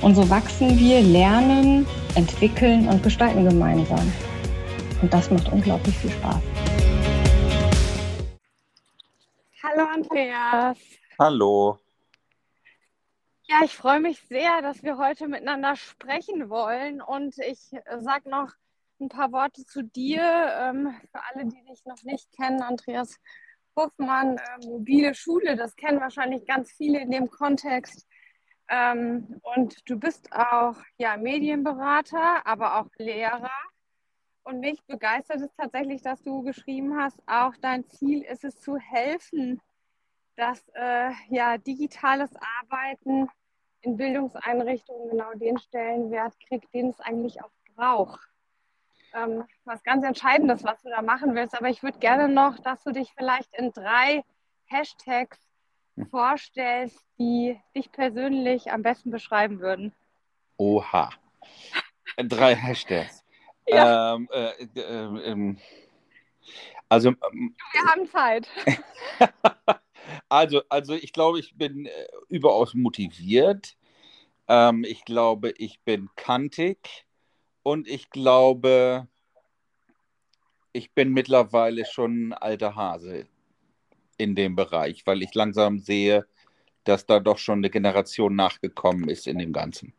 Und so wachsen wir, lernen, entwickeln und gestalten gemeinsam. Und das macht unglaublich viel Spaß. Hallo Andreas. Hallo. Ja, ich freue mich sehr, dass wir heute miteinander sprechen wollen. Und ich sage noch ein paar Worte zu dir. Ähm, für alle, die dich noch nicht kennen, Andreas Hoffmann, äh, mobile Schule, das kennen wahrscheinlich ganz viele in dem Kontext. Ähm, und du bist auch ja, Medienberater, aber auch Lehrer. Und mich begeistert es tatsächlich, dass du geschrieben hast, auch dein Ziel ist es zu helfen, dass äh, ja, digitales Arbeiten in Bildungseinrichtungen genau den Stellenwert kriegt, den es eigentlich auch braucht ähm, was ganz Entscheidendes, was du da machen willst. Aber ich würde gerne noch, dass du dich vielleicht in drei Hashtags. Vorstellst, die dich persönlich am besten beschreiben würden. Oha. Drei Hashtags. Ja. Ähm, äh, äh, äh, also. Ähm, Wir haben Zeit. also, also, ich glaube, ich bin äh, überaus motiviert. Ähm, ich glaube, ich bin kantig. Und ich glaube, ich bin mittlerweile schon ein alter Hase in dem Bereich, weil ich langsam sehe, dass da doch schon eine Generation nachgekommen ist in dem Ganzen.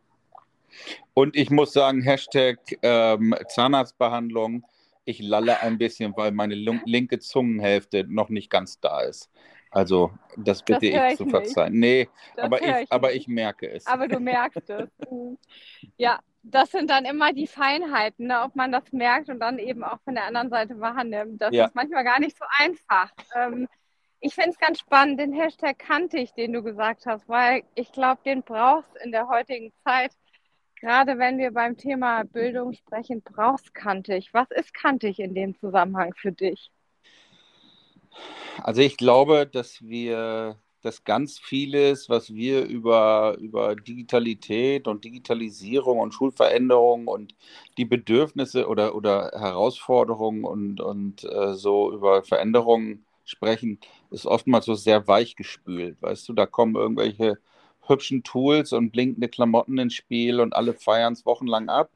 Und ich muss sagen, Hashtag ähm, Zahnarztbehandlung, ich lalle ein bisschen, weil meine linke Zungenhälfte noch nicht ganz da ist. Also, das bitte das ich, ich zu verzeihen. Nee, aber ich, ich aber ich merke es. Aber du merkst es. Ja, das sind dann immer die Feinheiten, ne, ob man das merkt und dann eben auch von der anderen Seite wahrnimmt. Das ja. ist manchmal gar nicht so einfach. Ähm, ich finde es ganz spannend, den Hashtag kantig, den du gesagt hast, weil ich glaube, den brauchst in der heutigen Zeit. Gerade wenn wir beim Thema Bildung sprechen, brauchst kantig. Was ist kantig in dem Zusammenhang für dich? Also ich glaube, dass wir dass ganz vieles, was wir über, über Digitalität und Digitalisierung und Schulveränderung und die Bedürfnisse oder, oder Herausforderungen und, und äh, so über Veränderungen sprechen, ist oftmals so sehr weich gespült. Weißt du, da kommen irgendwelche hübschen Tools und blinkende Klamotten ins Spiel und alle feiern es wochenlang ab.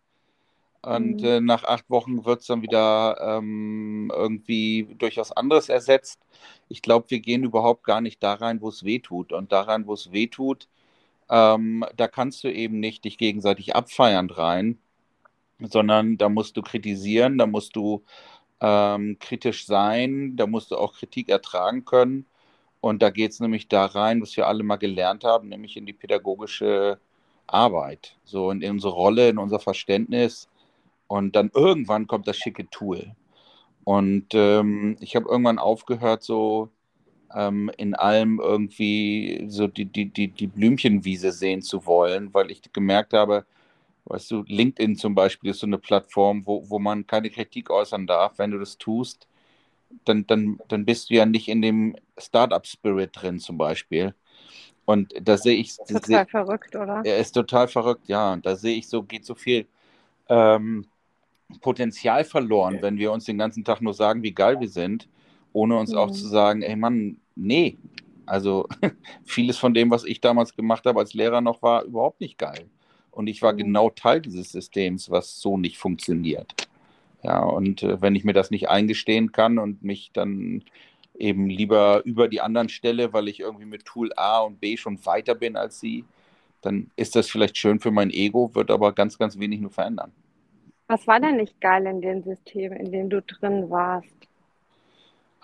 Und mhm. äh, nach acht Wochen wird es dann wieder ähm, irgendwie durch was anderes ersetzt. Ich glaube, wir gehen überhaupt gar nicht da rein, wo es weh tut. Und daran, wo es weh tut, ähm, da kannst du eben nicht dich gegenseitig abfeiern rein, sondern da musst du kritisieren, da musst du ähm, kritisch sein, da musst du auch Kritik ertragen können. Und da geht es nämlich da rein, was wir alle mal gelernt haben, nämlich in die pädagogische Arbeit, so in unsere Rolle, in unser Verständnis und dann irgendwann kommt das schicke Tool. Und ähm, ich habe irgendwann aufgehört, so ähm, in allem irgendwie so die, die, die, die Blümchenwiese sehen zu wollen, weil ich gemerkt habe, weißt du, LinkedIn zum Beispiel ist so eine Plattform, wo, wo man keine Kritik äußern darf. Wenn du das tust, dann, dann, dann bist du ja nicht in dem Startup-Spirit drin zum Beispiel. Und da sehe ich. Total seh, verrückt, oder? Er ist total verrückt, ja. Und da sehe ich so, geht so viel ähm, Potenzial verloren, wenn wir uns den ganzen Tag nur sagen, wie geil wir sind, ohne uns mhm. auch zu sagen, ey Mann, nee. Also vieles von dem, was ich damals gemacht habe als Lehrer noch, war überhaupt nicht geil. Und ich war mhm. genau Teil dieses Systems, was so nicht funktioniert. Ja, und äh, wenn ich mir das nicht eingestehen kann und mich dann eben lieber über die anderen stelle, weil ich irgendwie mit Tool A und B schon weiter bin als sie, dann ist das vielleicht schön für mein Ego, wird aber ganz, ganz wenig nur verändern. Was war denn nicht geil in dem System, in dem du drin warst?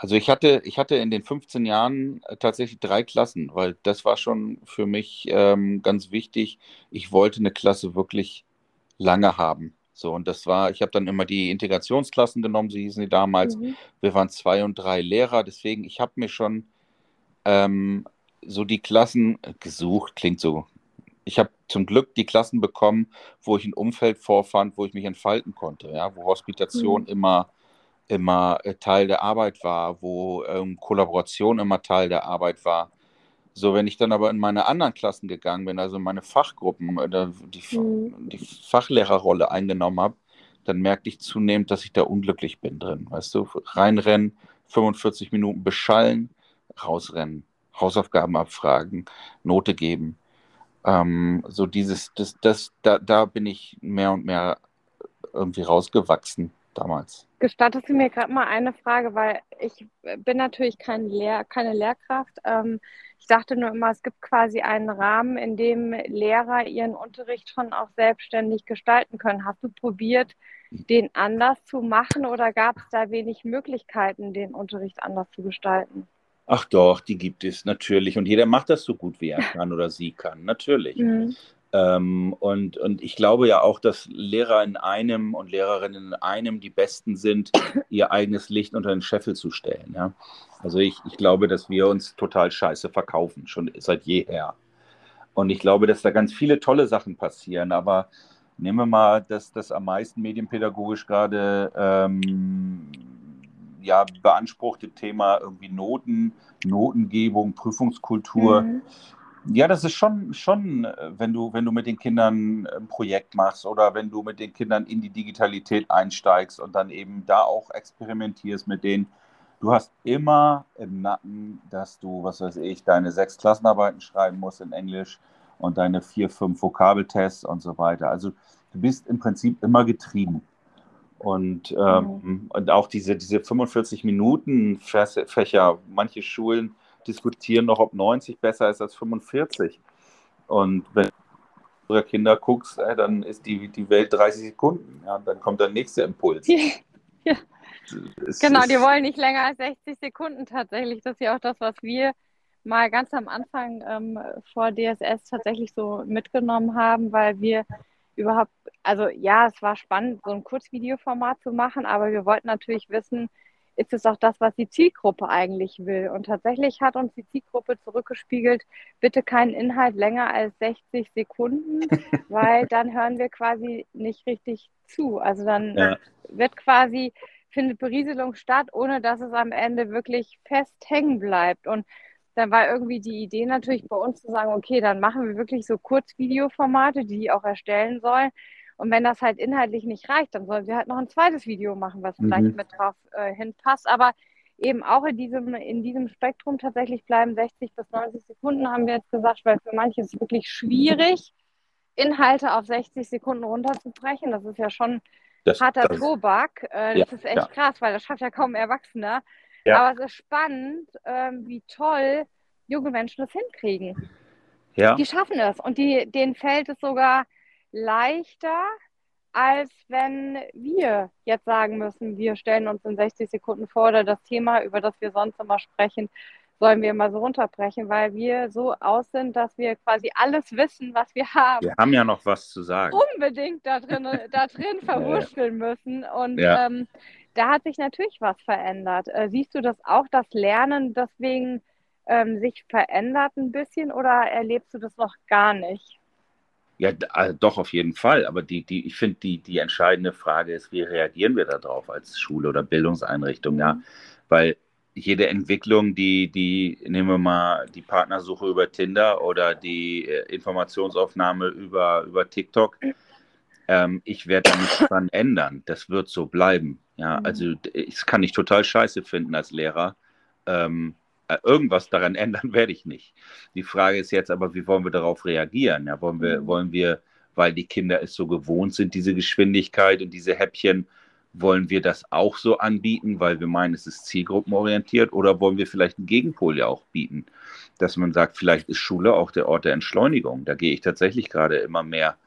Also ich hatte, ich hatte in den 15 Jahren äh, tatsächlich drei Klassen, weil das war schon für mich ähm, ganz wichtig. Ich wollte eine Klasse wirklich lange haben. So, und das war, ich habe dann immer die Integrationsklassen genommen, so hießen die damals. Mhm. Wir waren zwei und drei Lehrer, deswegen, ich habe mir schon ähm, so die Klassen gesucht, klingt so. Ich habe zum Glück die Klassen bekommen, wo ich ein Umfeld vorfand, wo ich mich entfalten konnte, ja, wo Hospitation mhm. immer immer äh, Teil der Arbeit war, wo ähm, Kollaboration immer Teil der Arbeit war. So, wenn ich dann aber in meine anderen Klassen gegangen bin, also meine Fachgruppen, äh, die, mhm. die Fachlehrerrolle eingenommen habe, dann merkte ich zunehmend, dass ich da unglücklich bin drin. Weißt du, reinrennen, 45 Minuten beschallen, rausrennen, Hausaufgaben abfragen, Note geben. Ähm, so dieses, das, das, da, da bin ich mehr und mehr irgendwie rausgewachsen damals. Gestattest du mir gerade mal eine Frage, weil ich bin natürlich kein Lehr keine Lehrkraft. Ähm, ich dachte nur immer, es gibt quasi einen Rahmen, in dem Lehrer ihren Unterricht schon auch selbstständig gestalten können. Hast du probiert, den anders zu machen oder gab es da wenig Möglichkeiten, den Unterricht anders zu gestalten? Ach doch, die gibt es natürlich. Und jeder macht das so gut, wie er kann oder sie kann, natürlich. Mhm. Ähm, und, und ich glaube ja auch, dass Lehrer in einem und Lehrerinnen in einem die Besten sind, ihr eigenes Licht unter den Scheffel zu stellen. Ja? Also ich, ich glaube, dass wir uns total scheiße verkaufen, schon seit jeher. Und ich glaube, dass da ganz viele tolle Sachen passieren, aber nehmen wir mal das, das am meisten medienpädagogisch gerade ähm, ja, beanspruchte Thema irgendwie Noten, Notengebung, Prüfungskultur. Mhm. Ja, das ist schon, schon, äh, wenn du, wenn du mit den Kindern ein Projekt machst oder wenn du mit den Kindern in die Digitalität einsteigst und dann eben da auch experimentierst mit denen. Du hast immer im Nacken, dass du, was weiß ich, deine sechs Klassenarbeiten schreiben musst in Englisch und deine vier, fünf Vokabeltests und so weiter. Also du bist im Prinzip immer getrieben. Und, ähm, mhm. und auch diese, diese 45 Minuten Fächer, manche Schulen diskutieren noch, ob 90 besser ist als 45. Und wenn du Kinder guckst, äh, dann ist die, die Welt 30 Sekunden. Ja, dann kommt der nächste Impuls. ja. Es, genau, die wollen nicht länger als 60 Sekunden tatsächlich. Das ist ja auch das, was wir mal ganz am Anfang ähm, vor DSS tatsächlich so mitgenommen haben, weil wir überhaupt, also ja, es war spannend, so ein Kurzvideoformat zu machen, aber wir wollten natürlich wissen, ist es auch das, was die Zielgruppe eigentlich will. Und tatsächlich hat uns die Zielgruppe zurückgespiegelt, bitte keinen Inhalt länger als 60 Sekunden, weil dann hören wir quasi nicht richtig zu. Also dann ja. wird quasi, findet Berieselung statt, ohne dass es am Ende wirklich fest hängen bleibt. Und dann war irgendwie die Idee natürlich bei uns zu sagen, okay, dann machen wir wirklich so Kurzvideoformate, die die auch erstellen sollen und wenn das halt inhaltlich nicht reicht, dann sollen wir halt noch ein zweites Video machen, was mhm. vielleicht mit drauf äh, hinpasst. Aber eben auch in diesem, in diesem Spektrum tatsächlich bleiben 60 bis 90 Sekunden, haben wir jetzt gesagt, weil für manche ist es wirklich schwierig, Inhalte auf 60 Sekunden runterzubrechen. Das ist ja schon das, harter das, Tobak. Äh, das ja, ist echt ja. krass, weil das schafft ja kaum Erwachsener. Ja. Aber es ist spannend, äh, wie toll junge Menschen das hinkriegen. Ja. Die schaffen es und die, denen fällt es sogar leichter, als wenn wir jetzt sagen müssen, wir stellen uns in 60 Sekunden vor oder das Thema, über das wir sonst immer sprechen, sollen wir mal so runterbrechen, weil wir so aus sind, dass wir quasi alles wissen, was wir haben. Wir haben ja noch was zu sagen. Unbedingt da drin, da drin verwurschteln müssen. Und ja. ähm, da hat sich natürlich was verändert. Äh, siehst du das auch, das Lernen deswegen ähm, sich verändert ein bisschen oder erlebst du das noch gar nicht? Ja, äh, doch, auf jeden Fall. Aber die, die, ich finde, die, die entscheidende Frage ist, wie reagieren wir darauf als Schule oder Bildungseinrichtung, ja? Weil jede Entwicklung, die, die, nehmen wir mal die Partnersuche über Tinder oder die äh, Informationsaufnahme über, über TikTok, ähm, ich werde da nichts dran ändern. Das wird so bleiben. Ja, mhm. also das kann ich total scheiße finden als Lehrer. Ähm, äh, irgendwas daran ändern werde ich nicht. Die Frage ist jetzt aber, wie wollen wir darauf reagieren? Ja, wollen wir, mhm. wollen wir, weil die Kinder es so gewohnt sind, diese Geschwindigkeit und diese Häppchen, wollen wir das auch so anbieten, weil wir meinen, es ist zielgruppenorientiert oder wollen wir vielleicht einen Gegenpol ja auch bieten, dass man sagt, vielleicht ist Schule auch der Ort der Entschleunigung. Da gehe ich tatsächlich gerade immer mehr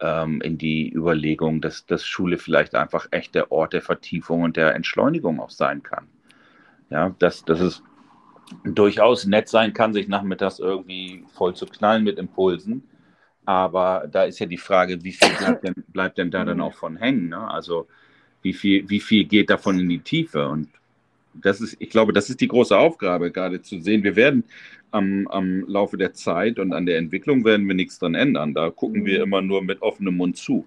ähm, in die Überlegung, dass, dass Schule vielleicht einfach echt der Ort der Vertiefung und der Entschleunigung auch sein kann. Ja, dass, dass es durchaus nett sein kann, sich nachmittags irgendwie voll zu knallen mit Impulsen. Aber da ist ja die Frage, wie viel bleibt denn, bleibt denn da dann auch von hängen? Ne? Also wie viel, wie viel geht davon in die Tiefe? Und das ist, ich glaube, das ist die große Aufgabe, gerade zu sehen. Wir werden am, am Laufe der Zeit und an der Entwicklung werden wir nichts dran ändern. Da gucken wir immer nur mit offenem Mund zu.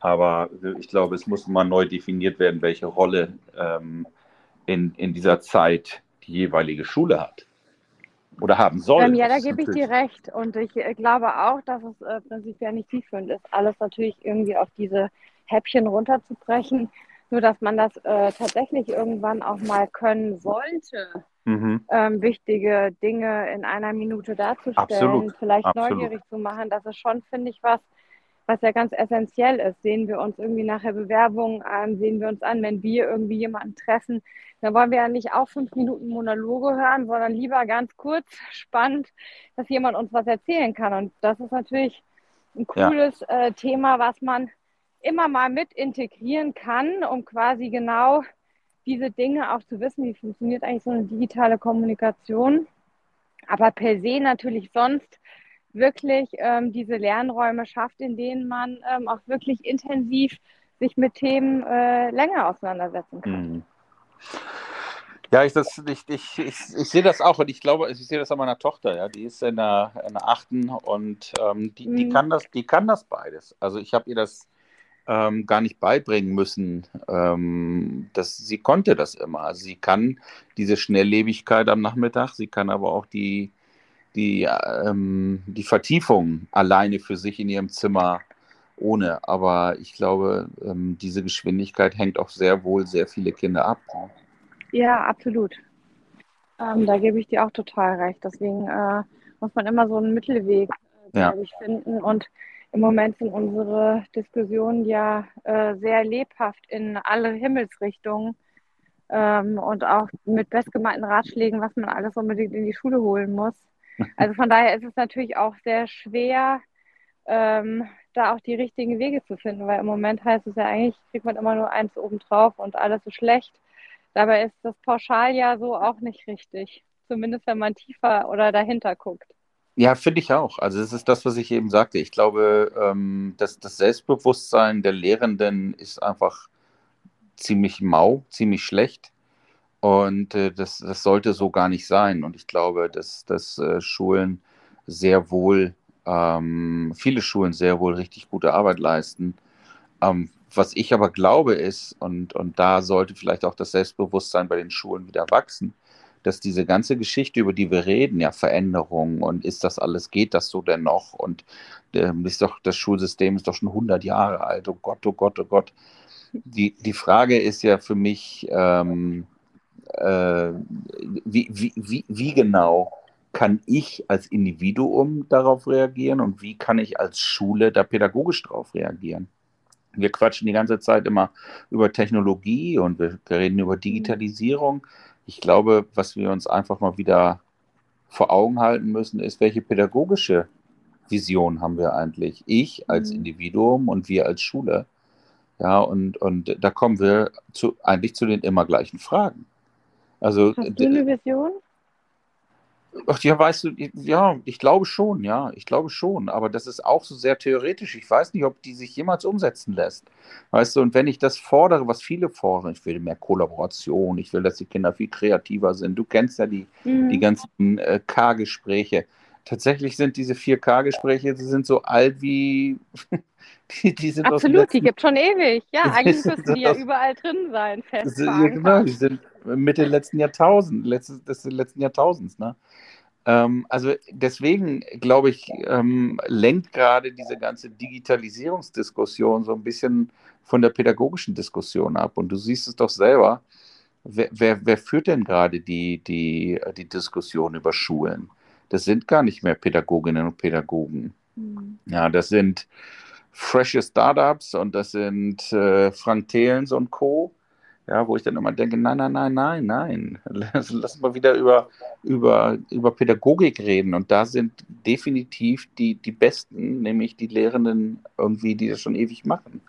Aber ich glaube, es muss mal neu definiert werden, welche Rolle ähm, in, in dieser Zeit die jeweilige Schule hat oder haben soll. Ähm, ja, da gebe ich dir recht. Und ich äh, glaube auch, dass es äh, prinzipiell nicht zielführend ist, alles natürlich irgendwie auf diese Häppchen runterzubrechen. Nur, dass man das äh, tatsächlich irgendwann auch mal können sollte, mhm. ähm, wichtige Dinge in einer Minute darzustellen, Absolut. vielleicht Absolut. neugierig zu machen. Das ist schon, finde ich, was, was ja ganz essentiell ist. Sehen wir uns irgendwie nachher Bewerbungen an, sehen wir uns an, wenn wir irgendwie jemanden treffen, dann wollen wir ja nicht auch fünf Minuten Monologe hören, sondern lieber ganz kurz, spannend, dass jemand uns was erzählen kann. Und das ist natürlich ein cooles ja. äh, Thema, was man immer mal mit integrieren kann, um quasi genau diese Dinge auch zu wissen, wie funktioniert eigentlich so eine digitale Kommunikation. Aber per se natürlich sonst wirklich ähm, diese Lernräume schafft, in denen man ähm, auch wirklich intensiv sich mit Themen äh, länger auseinandersetzen kann. Mhm. Ja, ich, das, ich, ich, ich, ich sehe das auch und ich glaube, ich sehe das an meiner Tochter, ja, die ist in der, in der achten und ähm, die, mhm. die, kann das, die kann das beides. Also ich habe ihr das ähm, gar nicht beibringen müssen. Ähm, das, sie konnte das immer. Also sie kann diese Schnelllebigkeit am Nachmittag, sie kann aber auch die, die, ähm, die Vertiefung alleine für sich in ihrem Zimmer ohne. Aber ich glaube, ähm, diese Geschwindigkeit hängt auch sehr wohl sehr viele Kinder ab. Ja, absolut. Ähm, da gebe ich dir auch total recht. Deswegen äh, muss man immer so einen Mittelweg, äh, ja. ich, finden. Und im Moment sind unsere Diskussionen ja äh, sehr lebhaft in alle Himmelsrichtungen ähm, und auch mit bestgemeinten Ratschlägen, was man alles unbedingt in die Schule holen muss. Also von daher ist es natürlich auch sehr schwer, ähm, da auch die richtigen Wege zu finden, weil im Moment heißt es ja eigentlich, kriegt man immer nur eins obendrauf und alles ist schlecht. Dabei ist das pauschal ja so auch nicht richtig, zumindest wenn man tiefer oder dahinter guckt. Ja, finde ich auch. Also es ist das, was ich eben sagte. Ich glaube, ähm, dass das Selbstbewusstsein der Lehrenden ist einfach ziemlich mau, ziemlich schlecht. Und äh, das, das sollte so gar nicht sein. Und ich glaube, dass, dass äh, Schulen sehr wohl, ähm, viele Schulen sehr wohl richtig gute Arbeit leisten. Ähm, was ich aber glaube ist, und, und da sollte vielleicht auch das Selbstbewusstsein bei den Schulen wieder wachsen, dass diese ganze Geschichte, über die wir reden, ja, Veränderungen und ist das alles, geht das so denn noch? Und äh, ist doch, das Schulsystem ist doch schon 100 Jahre alt, oh Gott, oh Gott, oh Gott. Die, die Frage ist ja für mich, ähm, äh, wie, wie, wie, wie genau kann ich als Individuum darauf reagieren und wie kann ich als Schule da pädagogisch darauf reagieren? Wir quatschen die ganze Zeit immer über Technologie und wir reden über Digitalisierung ich glaube, was wir uns einfach mal wieder vor Augen halten müssen, ist, welche pädagogische Vision haben wir eigentlich? Ich als mhm. Individuum und wir als Schule. Ja, und, und da kommen wir zu, eigentlich zu den immer gleichen Fragen. Also, Hast du eine Vision? Ach ja, weißt du, ja, ich glaube schon, ja, ich glaube schon, aber das ist auch so sehr theoretisch. Ich weiß nicht, ob die sich jemals umsetzen lässt. Weißt du, und wenn ich das fordere, was viele fordern, ich will mehr Kollaboration, ich will, dass die Kinder viel kreativer sind. Du kennst ja die, mhm. die ganzen äh, K-Gespräche. Tatsächlich sind diese 4K-Gespräche, sie sind so alt wie. die, die sind Absolut, die gibt schon ewig. Ja, eigentlich müssten die ja überall drin sein, fest. Ja, genau, die sind Mitte letzten Jahrtausends, letztes, des letzten Jahrtausends, ne? Ähm, also deswegen, glaube ich, ähm, lenkt gerade diese ganze Digitalisierungsdiskussion so ein bisschen von der pädagogischen Diskussion ab. Und du siehst es doch selber. Wer, wer, wer führt denn gerade die, die, die Diskussion über Schulen? Das sind gar nicht mehr Pädagoginnen und Pädagogen. Mhm. Ja, das sind frische Startups und das sind äh, Frank Thelens und Co. Ja, wo ich dann immer denke, nein, nein, nein, nein, nein. Lass, lass mal wieder über, über, über Pädagogik reden. Und da sind definitiv die, die Besten, nämlich die Lehrenden irgendwie, die das schon ewig machen.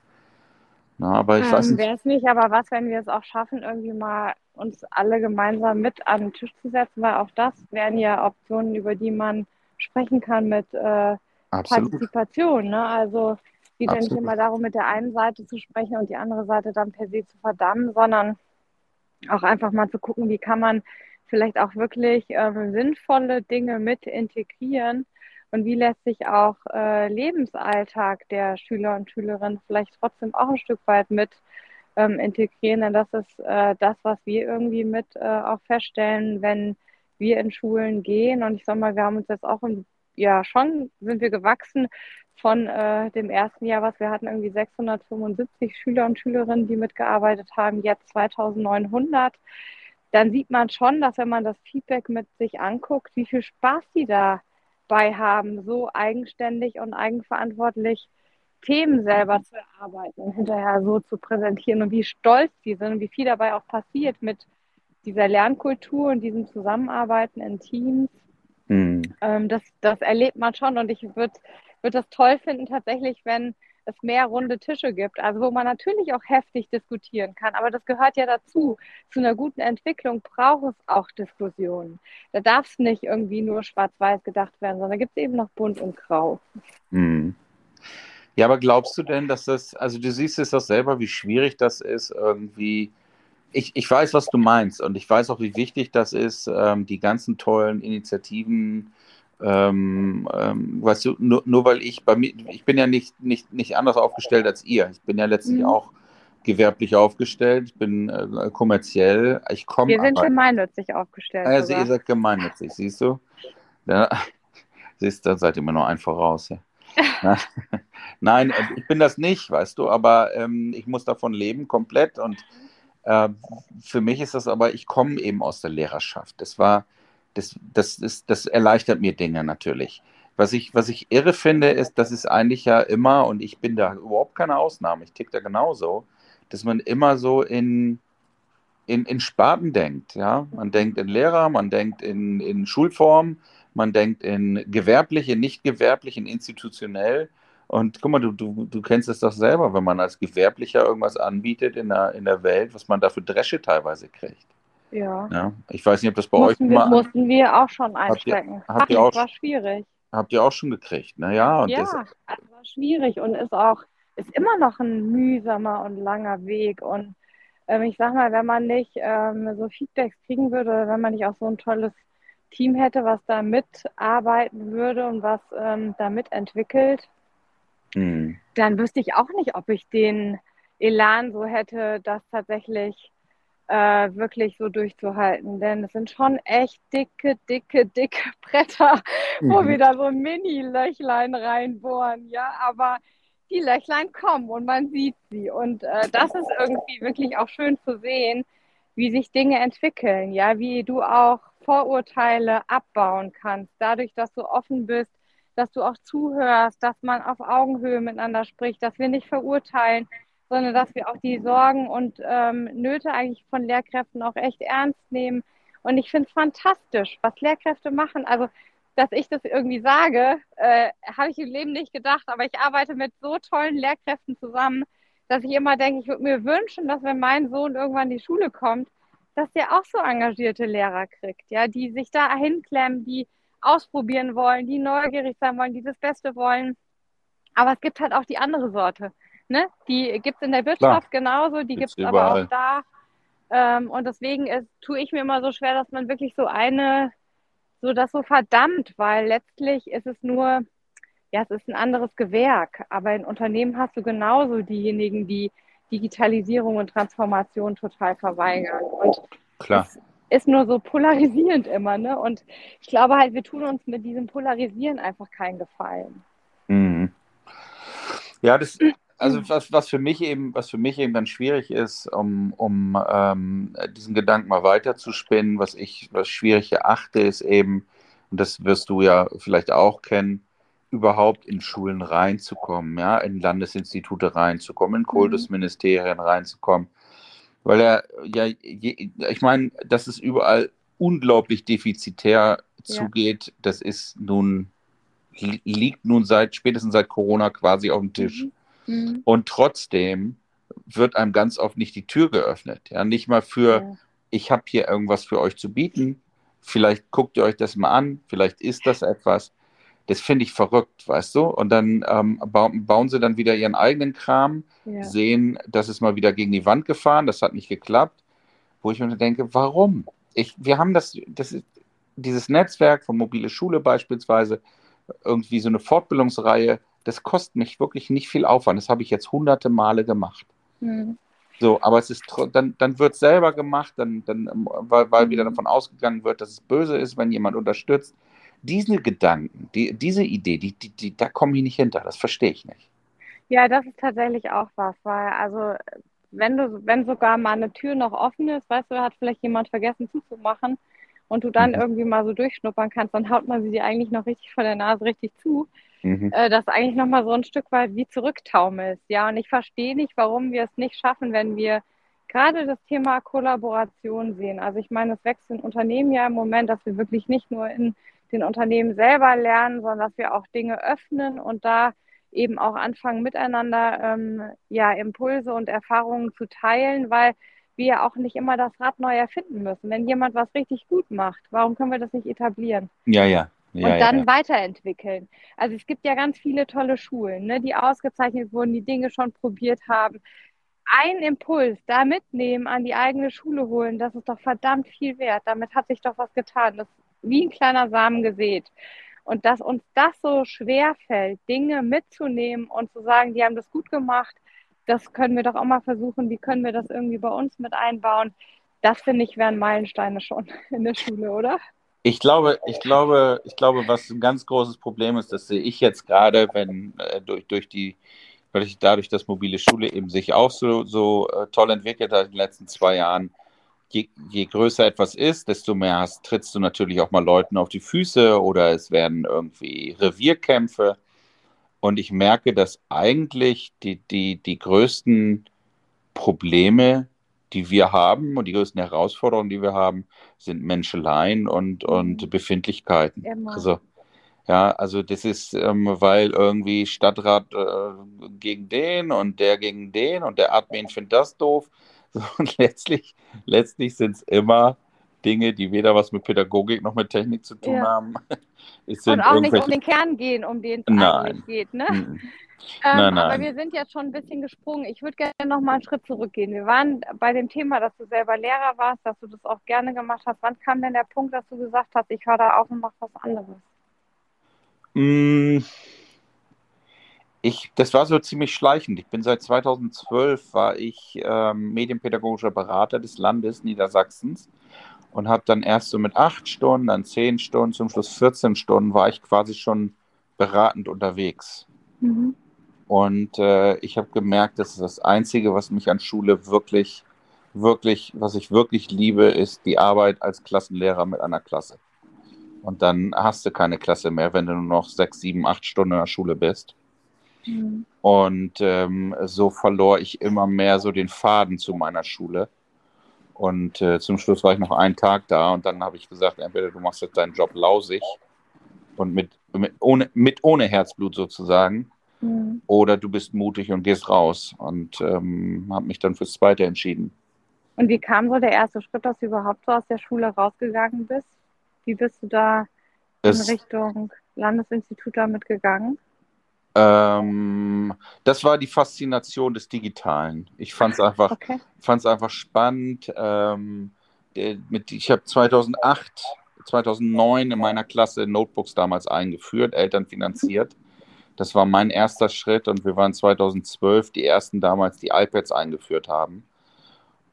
Na, aber ich ähm, weiß nicht. Wäre es nicht, aber was, wenn wir es auch schaffen, irgendwie mal uns alle gemeinsam mit an den Tisch zu setzen, weil auch das wären ja Optionen, über die man sprechen kann mit äh, Partizipation. Ne? Also geht ja nicht immer darum, mit der einen Seite zu sprechen und die andere Seite dann per se zu verdammen, sondern auch einfach mal zu gucken, wie kann man vielleicht auch wirklich äh, sinnvolle Dinge mit integrieren und wie lässt sich auch äh, Lebensalltag der Schüler und Schülerinnen vielleicht trotzdem auch ein Stück weit mit ähm, integrieren. Denn das ist äh, das, was wir irgendwie mit äh, auch feststellen, wenn wir in Schulen gehen. Und ich sag mal, wir haben uns jetzt auch im, ja schon sind wir gewachsen von äh, dem ersten Jahr, was wir hatten, irgendwie 675 Schüler und Schülerinnen, die mitgearbeitet haben, jetzt 2900. Dann sieht man schon, dass wenn man das Feedback mit sich anguckt, wie viel Spaß die da bei haben, so eigenständig und eigenverantwortlich Themen selber zu erarbeiten und hinterher so zu präsentieren und wie stolz die sind und wie viel dabei auch passiert mit dieser Lernkultur und diesem Zusammenarbeiten in Teams. Mhm. Ähm, das, das erlebt man schon und ich würde würd das toll finden tatsächlich, wenn es mehr runde Tische gibt, also wo man natürlich auch heftig diskutieren kann. Aber das gehört ja dazu. Zu einer guten Entwicklung braucht es auch Diskussionen. Da darf es nicht irgendwie nur schwarz-weiß gedacht werden, sondern da gibt es eben noch bunt und grau. Hm. Ja, aber glaubst du denn, dass das, also du siehst es doch selber, wie schwierig das ist, irgendwie. Ich, ich weiß, was du meinst und ich weiß auch, wie wichtig das ist, ähm, die ganzen tollen Initiativen ähm, ähm, weißt du, nur, nur, weil ich bei mir, ich bin ja nicht, nicht, nicht anders aufgestellt als ihr. Ich bin ja letztlich mhm. auch gewerblich aufgestellt, ich bin äh, kommerziell. Ich komme. Wir sind aber, gemeinnützig aufgestellt. Also sogar. ihr seid gemeinnützig, siehst du? Ja, siehst du, seid ihr immer nur ein voraus. Ja. Nein, äh, ich bin das nicht, weißt du, aber ähm, ich muss davon leben komplett und äh, für mich ist das aber, ich komme eben aus der Lehrerschaft. Das war, das, das, ist, das erleichtert mir Dinge natürlich. Was ich, was ich irre finde, ist, dass es eigentlich ja immer, und ich bin da überhaupt keine Ausnahme, ich tick da genauso, dass man immer so in, in, in Sparten denkt. Ja? Man denkt in Lehrer, man denkt in, in Schulform, man denkt in gewerblich, in nicht gewerblich, in institutionell. Und guck mal, du, du, du kennst es doch selber, wenn man als Gewerblicher irgendwas anbietet in der, in der Welt, was man da für Dresche teilweise kriegt. Ja. ja. Ich weiß nicht, ob das bei mussten euch wir, mussten wir auch schon einstecken. Habt ihr, habt ihr auch, war schwierig. Habt ihr auch schon gekriegt, ne? Ja, und ja, das also war schwierig und ist auch, ist immer noch ein mühsamer und langer Weg. Und ähm, ich sag mal, wenn man nicht ähm, so Feedbacks kriegen würde, wenn man nicht auch so ein tolles Team hätte, was da mitarbeiten würde und was ähm, da mitentwickelt, mhm. dann wüsste ich auch nicht, ob ich den Elan so hätte, das tatsächlich äh, wirklich so durchzuhalten. Denn es sind schon echt dicke, dicke, dicke Bretter, mhm. wo wir da so Mini-Löchlein reinbohren. Ja, aber die Löchlein kommen und man sieht sie. Und äh, das ist irgendwie wirklich auch schön zu sehen, wie sich Dinge entwickeln. Ja, wie du auch Vorurteile abbauen kannst, dadurch, dass du offen bist, dass du auch zuhörst, dass man auf Augenhöhe miteinander spricht, dass wir nicht verurteilen, sondern dass wir auch die Sorgen und ähm, Nöte eigentlich von Lehrkräften auch echt ernst nehmen. Und ich finde es fantastisch, was Lehrkräfte machen. Also, dass ich das irgendwie sage, äh, habe ich im Leben nicht gedacht, aber ich arbeite mit so tollen Lehrkräften zusammen, dass ich immer denke, ich würde mir wünschen, dass wenn mein Sohn irgendwann in die Schule kommt, dass der auch so engagierte Lehrer kriegt, ja, die sich da hinklemmen, die ausprobieren wollen, die neugierig sein wollen, die das Beste wollen. Aber es gibt halt auch die andere Sorte. Ne? Die gibt es in der Wirtschaft Klar. genauso, die gibt es aber auch da. Ähm, und deswegen ist, tue ich mir immer so schwer, dass man wirklich so eine, so das so verdammt, weil letztlich ist es nur, ja, es ist ein anderes Gewerk. Aber in Unternehmen hast du genauso diejenigen, die Digitalisierung und Transformation total verweigern. Und Klar. Es ist nur so polarisierend immer, ne? Und ich glaube halt, wir tun uns mit diesem Polarisieren einfach keinen Gefallen. Mhm. Ja, das, also was, was für mich eben, was für mich eben dann schwierig ist, um, um ähm, diesen Gedanken mal weiterzuspinnen, was ich, was schwierig erachte, ist eben, und das wirst du ja vielleicht auch kennen, überhaupt in Schulen reinzukommen, ja, in Landesinstitute reinzukommen, in Kultusministerien reinzukommen. Weil er, ja, je, ich meine, dass es überall unglaublich defizitär Ja. zugeht, das ist nun, li- liegt nun seit, spätestens seit Corona quasi auf dem Tisch. Mhm. Und trotzdem wird einem ganz oft nicht die Tür geöffnet. Ja, nicht mal für, Ja. ich habe hier irgendwas für euch zu bieten. Vielleicht guckt ihr euch das mal an, vielleicht ist das etwas. Das finde ich verrückt, weißt du? Und dann ähm, bauen, bauen sie dann wieder ihren eigenen Kram, Ja. sehen, das ist mal wieder gegen die Wand gefahren, das hat nicht geklappt. Wo ich mir denke, warum? Ich, wir haben das, das ist, dieses Netzwerk von mobile Schule beispielsweise, irgendwie so eine Fortbildungsreihe, das kostet mich wirklich nicht viel Aufwand. Das habe ich jetzt hunderte Male gemacht. Mhm. So, aber es ist dann, dann wird selber gemacht, dann, dann, weil, weil wieder davon ausgegangen wird, dass es böse ist, wenn jemand unterstützt. Diese Gedanken, die, diese Idee, die, die, die, da komme ich nicht hinter, das verstehe ich nicht. Ja, das ist tatsächlich auch was, weil also wenn du, wenn sogar mal eine Tür noch offen ist, weißt du, hat vielleicht jemand vergessen zuzumachen und du dann Mhm. irgendwie mal so durchschnuppern kannst, dann haut man sie dir eigentlich noch richtig vor der Nase richtig zu, Mhm. äh, dass eigentlich nochmal so ein Stück weit wie zurücktaumelst. Ja, und ich verstehe nicht, warum wir es nicht schaffen, wenn wir gerade das Thema Kollaboration sehen. Also ich meine, es wächst in Unternehmen ja im Moment, dass wir wirklich nicht nur in den Unternehmen selber lernen, sondern dass wir auch Dinge öffnen und da eben auch anfangen, miteinander ähm, ja, Impulse und Erfahrungen zu teilen, weil wir ja auch nicht immer das Rad neu erfinden müssen. Wenn jemand was richtig gut macht, warum können wir das nicht etablieren? Ja, ja. ja, und dann ja, ja. weiterentwickeln. Also es gibt ja ganz viele tolle Schulen, ne, die ausgezeichnet wurden, die Dinge schon probiert haben. Ein Impuls da mitnehmen, an die eigene Schule holen, das ist doch verdammt viel wert. Damit hat sich doch was getan. Das wie ein kleiner Samen gesät. Und dass uns das so schwer fällt, Dinge mitzunehmen und zu sagen, die haben das gut gemacht, das können wir doch auch mal versuchen, wie können wir das irgendwie bei uns mit einbauen. Das finde ich wären Meilensteine schon in der Schule, oder? Ich glaube, ich glaube, ich glaube, was ein ganz großes Problem ist, das sehe ich jetzt gerade, wenn äh, durch, durch die, dadurch, dass mobile Schule eben sich auch so, so äh, toll entwickelt hat in den letzten zwei Jahren, je, je größer etwas ist, desto mehr hast, trittst du natürlich auch mal Leuten auf die Füße oder es werden irgendwie Revierkämpfe. Und ich merke, dass eigentlich die, die, die größten Probleme, die wir haben und die größten Herausforderungen, die wir haben, sind Menscheleien und, und Mhm. Befindlichkeiten. Immer. Also, ja, also das ist, ähm, weil irgendwie Stadtrat äh, gegen den und der gegen den und der Admin findet das doof. So, und letztlich, letztlich sind es immer Dinge, die weder was mit Pädagogik noch mit Technik zu tun Ja. haben. Es Und sind auch nicht um irgendwelche. den Kern gehen, um den es eigentlich geht. Ne? Mhm. Ähm, Nein, Aber nein. wir sind jetzt schon ein bisschen gesprungen. Ich würde gerne noch mal einen Schritt zurückgehen. Wir waren bei dem Thema, dass du selber Lehrer warst, dass du das auch gerne gemacht hast. Wann kam denn der Punkt, dass du gesagt hast, ich höre da auf und mache was anderes? Mm, Ich, das war so ziemlich schleichend. Ich bin seit 2012 war ich ähm, medienpädagogischer Berater des Landes Niedersachsens und habe dann erst so mit acht Stunden, dann zehn Stunden, zum Schluss 14 Stunden war ich quasi schon beratend unterwegs. Mhm. Und äh, ich habe gemerkt, dass das Einzige, was mich an Schule wirklich, wirklich, was ich wirklich liebe, ist die Arbeit als Klassenlehrer mit einer Klasse. Und dann hast du keine Klasse mehr, wenn du nur noch sechs, sieben, acht Stunden in der Schule bist. Mhm. Und ähm, so verlor ich immer mehr so den Faden zu meiner Schule. Und äh, zum Schluss war ich noch einen Tag da und dann habe ich gesagt, entweder du machst jetzt deinen Job lausig und mit, mit, ohne, mit ohne Herzblut sozusagen, Mhm. oder du bist mutig und gehst raus. Und ähm, habe mich dann fürs Zweite entschieden. Und wie kam so der erste Schritt, dass du überhaupt so aus der Schule rausgegangen bist? Wie bist du da in Es, Richtung Landesinstitut damit gegangen? Ähm, das war die Faszination des Digitalen. Ich fand es einfach, Okay. fand's einfach spannend. Ähm, mit, ich habe 2008, 2009 in meiner Klasse Notebooks damals eingeführt, Eltern finanziert. Das war mein erster Schritt und wir waren 2012 die ersten damals, die iPads eingeführt haben,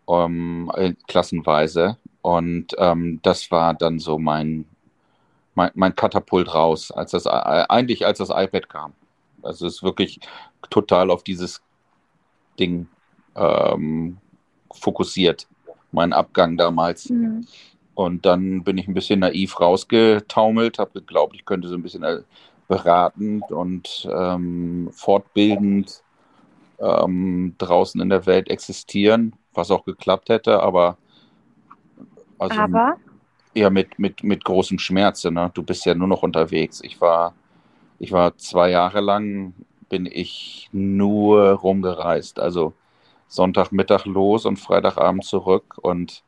ähm, äh, klassenweise. Und ähm, das war dann so mein, mein, mein Katapult raus, als das, äh, eigentlich als das iPad kam. Also es ist wirklich total auf dieses Ding ähm, fokussiert, mein Abgang damals. Mhm. Und dann bin ich ein bisschen naiv rausgetaumelt, habe geglaubt, ich könnte so ein bisschen äh, beratend und ähm, fortbildend ähm, draußen in der Welt existieren, was auch geklappt hätte, aber, also aber? eher mit, mit, mit großem Schmerz. Ne? Du bist ja nur noch unterwegs. Ich war, ich war zwei Jahre lang, bin ich nur rumgereist. Also Sonntagmittag los und Freitagabend zurück und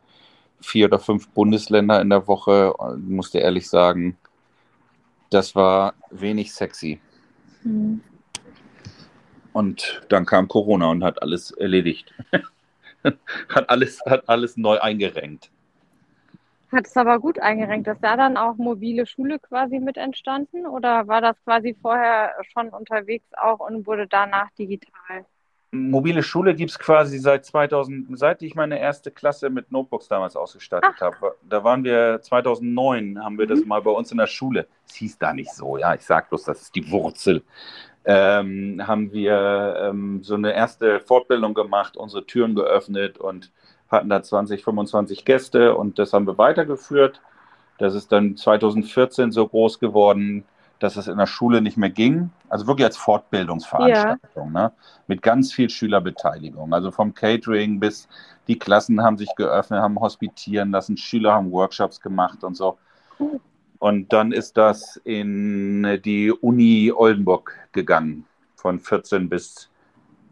vier oder fünf Bundesländer in der Woche. Ich musste ehrlich sagen, das war wenig sexy. Mhm. Und dann kam Corona und hat alles erledigt. hat, alles, hat alles neu eingerenkt. Hat es aber gut eingerenkt. Ist da dann auch mobile Schule quasi mit entstanden oder war das quasi vorher schon unterwegs auch und wurde danach digital? Mobile Schule gibt es quasi seit 2000, seit ich meine erste Klasse mit Notebooks damals ausgestattet habe. Da waren wir 2009, haben wir mhm. das mal bei uns in der Schule. Es hieß da nicht so, ja, ich sage bloß, das ist die Wurzel ähm, haben wir ähm, so eine erste Fortbildung gemacht, unsere Türen geöffnet und hatten da 20, 25 Gäste und das haben wir weitergeführt. Das ist dann 2014 so groß geworden, dass es in der Schule nicht mehr ging. Also wirklich als Fortbildungsveranstaltung, ja. ne? mit ganz viel Schülerbeteiligung. Also vom Catering bis die Klassen haben sich geöffnet, haben hospitieren lassen, Schüler haben Workshops gemacht und so. Und dann ist das in die Uni Oldenburg gegangen. Von 14 bis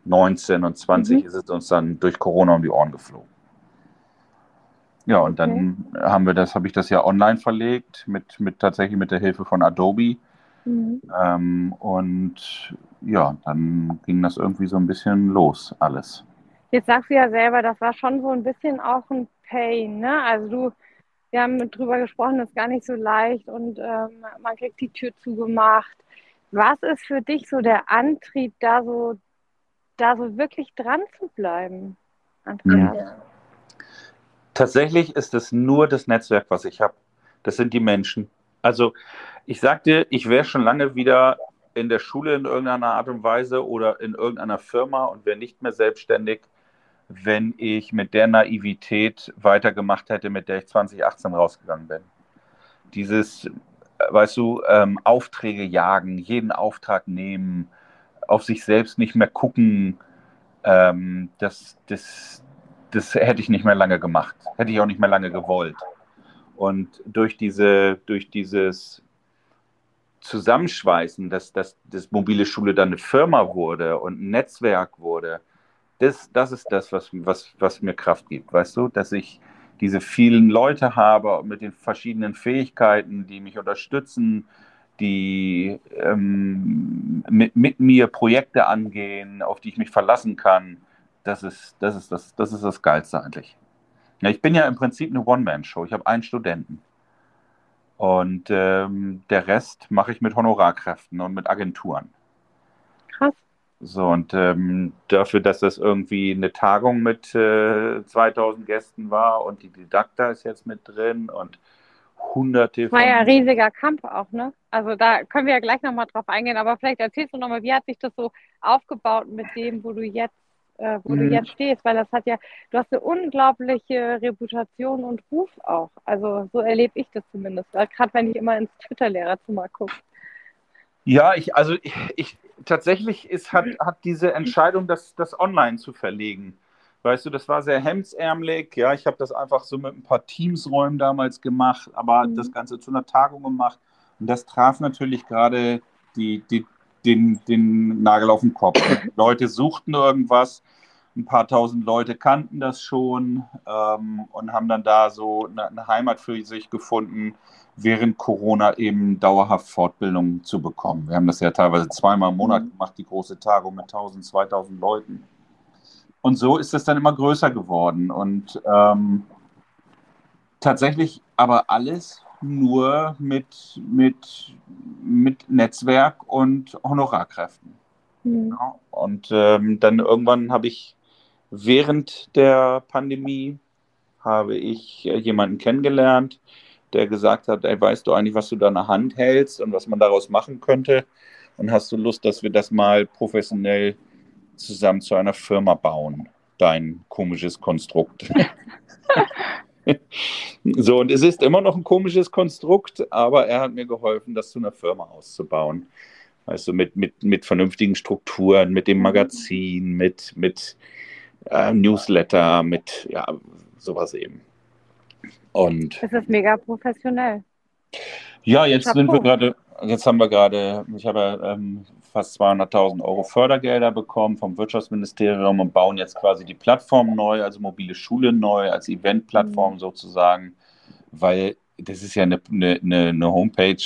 19 und 20 mhm. ist es uns dann durch Corona um die Ohren geflogen. Ja, und dann okay. haben wir das, habe ich das ja online verlegt, mit, mit tatsächlich mit der Hilfe von Adobe. Mhm. Ähm, und ja, dann ging das irgendwie so ein bisschen los, alles. Jetzt sagst du ja selber, das war schon so ein bisschen auch ein Pain, ne? Also du wir haben drüber gesprochen, das ist gar nicht so leicht und ähm, man kriegt die Tür zugemacht. Was ist für dich so der Antrieb, da so, da so wirklich dran zu bleiben, Andreas? Mhm. Tatsächlich ist es nur das Netzwerk, was ich habe. Das sind die Menschen. Also ich sagte, ich wäre schon lange wieder in der Schule in irgendeiner Art und Weise oder in irgendeiner Firma und wäre nicht mehr selbstständig wenn ich mit der Naivität weitergemacht hätte, mit der ich 2018 rausgegangen bin. Dieses, weißt du, ähm, Aufträge jagen, jeden Auftrag nehmen, auf sich selbst nicht mehr gucken, ähm, das, das, das hätte ich nicht mehr lange gemacht. Hätte ich auch nicht mehr lange gewollt. Und durch, diese, durch dieses Zusammenschweißen, dass, dass das mobile Schule dann eine Firma wurde und ein Netzwerk wurde, das, das ist das, was, was, was mir Kraft gibt, weißt du, dass ich diese vielen Leute habe mit den verschiedenen Fähigkeiten, die mich unterstützen, die ähm, mit, mit mir Projekte angehen, auf die ich mich verlassen kann. Das ist das, ist das, das, ist das Geilste eigentlich. Ja, ich bin ja im Prinzip eine One-Man-Show. Ich habe einen Studenten. Und ähm, der Rest mache ich mit Honorarkräften und mit Agenturen. Krass. So, und ähm, dafür, dass das irgendwie eine Tagung mit äh, 2000 Gästen war und die Didakta ist jetzt mit drin und hunderte von. War ja ein riesiger Kampf auch, ne? Also da können wir ja gleich nochmal drauf eingehen, aber vielleicht erzählst du nochmal, wie hat sich das so aufgebaut mit dem, wo du jetzt, äh, wo mhm. du jetzt stehst, weil das hat ja, du hast eine unglaubliche Reputation und Ruf auch. Also so erlebe ich das zumindest, gerade wenn ich immer ins Twitter-Lehrerzimmer gucke. Ja, ich, also ich, ich tatsächlich ist, hat, hat diese Entscheidung, das, das online zu verlegen. Weißt du, das war sehr hemdsärmelig. Ja, ich habe das einfach so mit ein paar Teamsräumen damals gemacht, aber mhm. das Ganze zu einer Tagung gemacht. Und das traf natürlich gerade die, die, den, den Nagel auf den Kopf. Leute suchten irgendwas ein paar tausend Leute kannten das schon ähm, und haben dann da so eine, eine, Heimat für sich gefunden, während Corona eben dauerhaft Fortbildung zu bekommen. Wir haben das ja teilweise zweimal im Monat mhm. gemacht, die große Tagung mit 1000, 2000 Leuten. Und so ist es dann immer größer geworden und ähm, tatsächlich aber alles nur mit, mit, mit Netzwerk und Honorarkräften. Mhm. Ja, und ähm, dann irgendwann habe ich während der Pandemie habe ich äh, jemanden kennengelernt, der gesagt hat, ey, weißt du eigentlich, was du da in der Hand hältst und was man daraus machen könnte? Und hast du Lust, dass wir das mal professionell zusammen zu einer Firma bauen? Dein komisches Konstrukt. so, und es ist immer noch ein komisches Konstrukt, aber er hat mir geholfen, das zu einer Firma auszubauen. Weißt du, mit, mit, mit vernünftigen Strukturen, mit dem Magazin, mit, mit äh, Newsletter, mit ja, sowas eben. Und das ist mega professionell. Ja, jetzt sind wir gerade, jetzt haben wir gerade, ich habe ähm, fast 200.000 Euro Fördergelder bekommen vom Wirtschaftsministerium und bauen jetzt quasi die Plattform neu, also mobile Schule neu, als Eventplattform mhm. sozusagen, weil das ist ja eine, eine, eine Homepage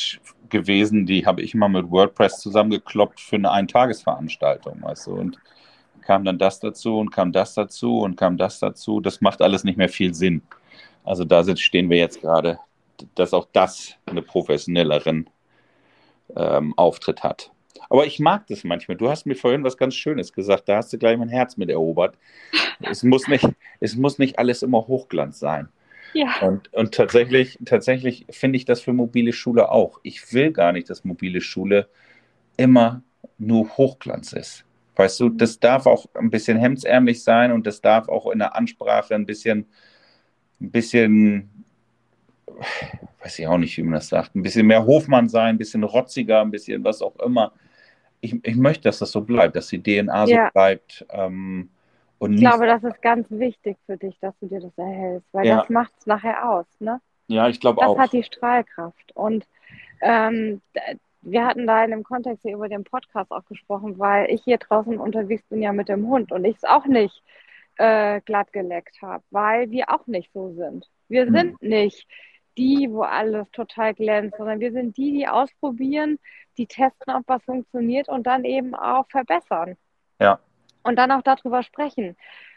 gewesen, die habe ich mal mit WordPress zusammengekloppt für eine Eintagesveranstaltung, weißt du, und kam dann das dazu und kam das dazu und kam das dazu. Das macht alles nicht mehr viel Sinn. Also da stehen wir jetzt gerade, dass auch das eine professionelleren ähm, Auftritt hat. Aber ich mag das manchmal. Du hast mir vorhin was ganz Schönes gesagt. Da hast du gleich mein Herz mit erobert. es, muss nicht, es muss nicht alles immer Hochglanz sein. Ja. Und, und tatsächlich, tatsächlich finde ich das für mobile Schule auch. Ich will gar nicht, dass mobile Schule immer nur Hochglanz ist. Weißt du, das darf auch ein bisschen hemdsärmlich sein und das darf auch in der Ansprache ein bisschen, ein bisschen, weiß ich auch nicht, wie man das sagt, ein bisschen mehr Hofmann sein, ein bisschen rotziger, ein bisschen was auch immer. Ich, ich möchte, dass das so bleibt, dass die DNA so ja. bleibt. Ähm, ich glaube, das ist ganz wichtig für dich, dass du dir das erhältst, weil ja. das macht es nachher aus, ne? Ja, ich glaube auch. Das hat die Strahlkraft. Und ähm, wir hatten da in dem Kontext hier über den Podcast auch gesprochen, weil ich hier draußen unterwegs bin ja mit dem Hund und ich es auch nicht äh, glatt geleckt habe, weil wir auch nicht so sind. Wir mhm. sind nicht die, wo alles total glänzt, sondern wir sind die, die ausprobieren, die testen, ob was funktioniert und dann eben auch verbessern. Ja. Und dann auch darüber sprechen.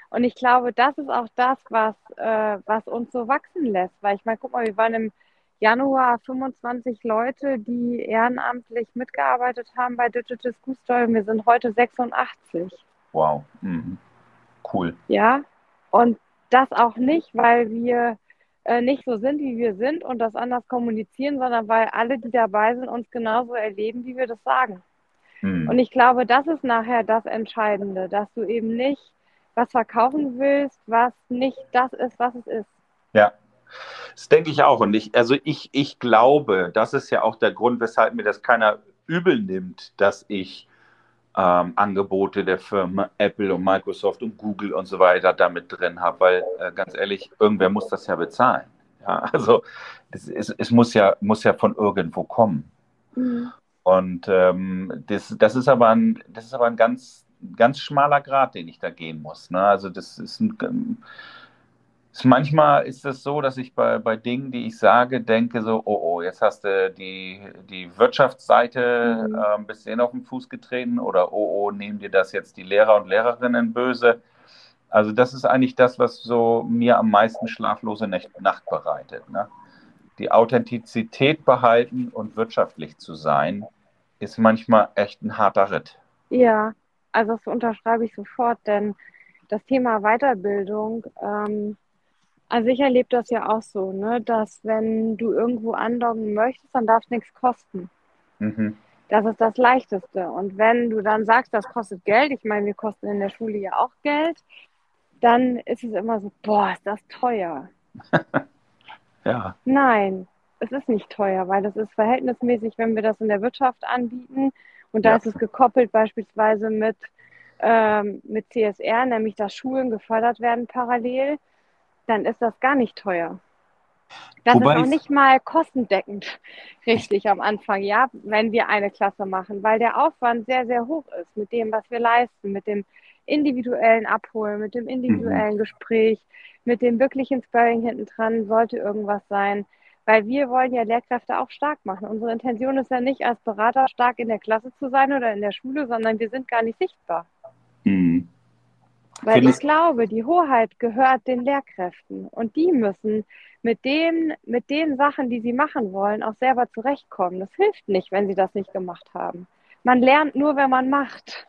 Und ich glaube, das ist auch das, was, äh, was uns so wachsen lässt. Weil ich meine, guck mal, wir waren im Januar 25 Leute, die ehrenamtlich mitgearbeitet haben bei Digital School Story. Wir sind heute 86. Wow, mhm. cool. Ja, und das auch nicht, weil wir äh, nicht so sind, wie wir sind und das anders kommunizieren, sondern weil alle, die dabei sind, uns genauso erleben, wie wir das sagen. Mhm. Und ich glaube, das ist nachher das Entscheidende, dass du eben nicht was verkaufen willst, was nicht das ist, was es ist. Ja, das denke ich auch. Und ich, also ich, ich glaube, das ist ja auch der Grund, weshalb mir das keiner übel nimmt, dass ich ähm, Angebote der Firmen Apple und Microsoft und Google und so weiter damit drin habe, weil äh, ganz ehrlich, irgendwer muss das ja bezahlen. Ja, also es, es, es muss, ja, muss ja von irgendwo kommen. Mhm. Und ähm, das, das, ist aber ein, das ist aber ein ganz, ganz schmaler Grad, den ich da gehen muss. Ne? Also das ist ein, Manchmal ist es so, dass ich bei, bei Dingen, die ich sage, denke so, oh, oh, jetzt hast du die, die Wirtschaftsseite mhm. äh, ein bisschen auf den Fuß getreten oder oh, oh, nehmen dir das jetzt die Lehrer und Lehrerinnen böse. Also das ist eigentlich das, was so mir am meisten schlaflose Nacht bereitet. Ne? Die Authentizität behalten und wirtschaftlich zu sein, ist manchmal echt ein harter Ritt. Ja, also das unterschreibe ich sofort, denn das Thema Weiterbildung ähm, also ich erlebe das ja auch so, ne, dass wenn du irgendwo andocken möchtest, dann darf es nichts kosten. Mhm. Das ist das Leichteste. Und wenn du dann sagst, das kostet Geld, ich meine, wir kosten in der Schule ja auch Geld, dann ist es immer so, boah, ist das teuer. ja. Nein, es ist nicht teuer, weil das ist verhältnismäßig, wenn wir das in der Wirtschaft anbieten. Und da ja. ist es gekoppelt beispielsweise mit, ähm, mit CSR, nämlich dass Schulen gefördert werden parallel dann ist das gar nicht teuer. Das Wobei ist auch nicht mal kostendeckend, richtig am Anfang, ja, wenn wir eine Klasse machen, weil der Aufwand sehr, sehr hoch ist mit dem, was wir leisten, mit dem individuellen Abholen, mit dem individuellen mhm. Gespräch, mit dem wirklichen Sparring hinten dran, sollte irgendwas sein. Weil wir wollen ja Lehrkräfte auch stark machen. Unsere Intention ist ja nicht, als Berater stark in der Klasse zu sein oder in der Schule, sondern wir sind gar nicht sichtbar. Mhm. Weil Findest ich glaube, die Hoheit gehört den Lehrkräften und die müssen mit, dem, mit den Sachen, die sie machen wollen, auch selber zurechtkommen. Das hilft nicht, wenn sie das nicht gemacht haben. Man lernt nur, wenn man macht.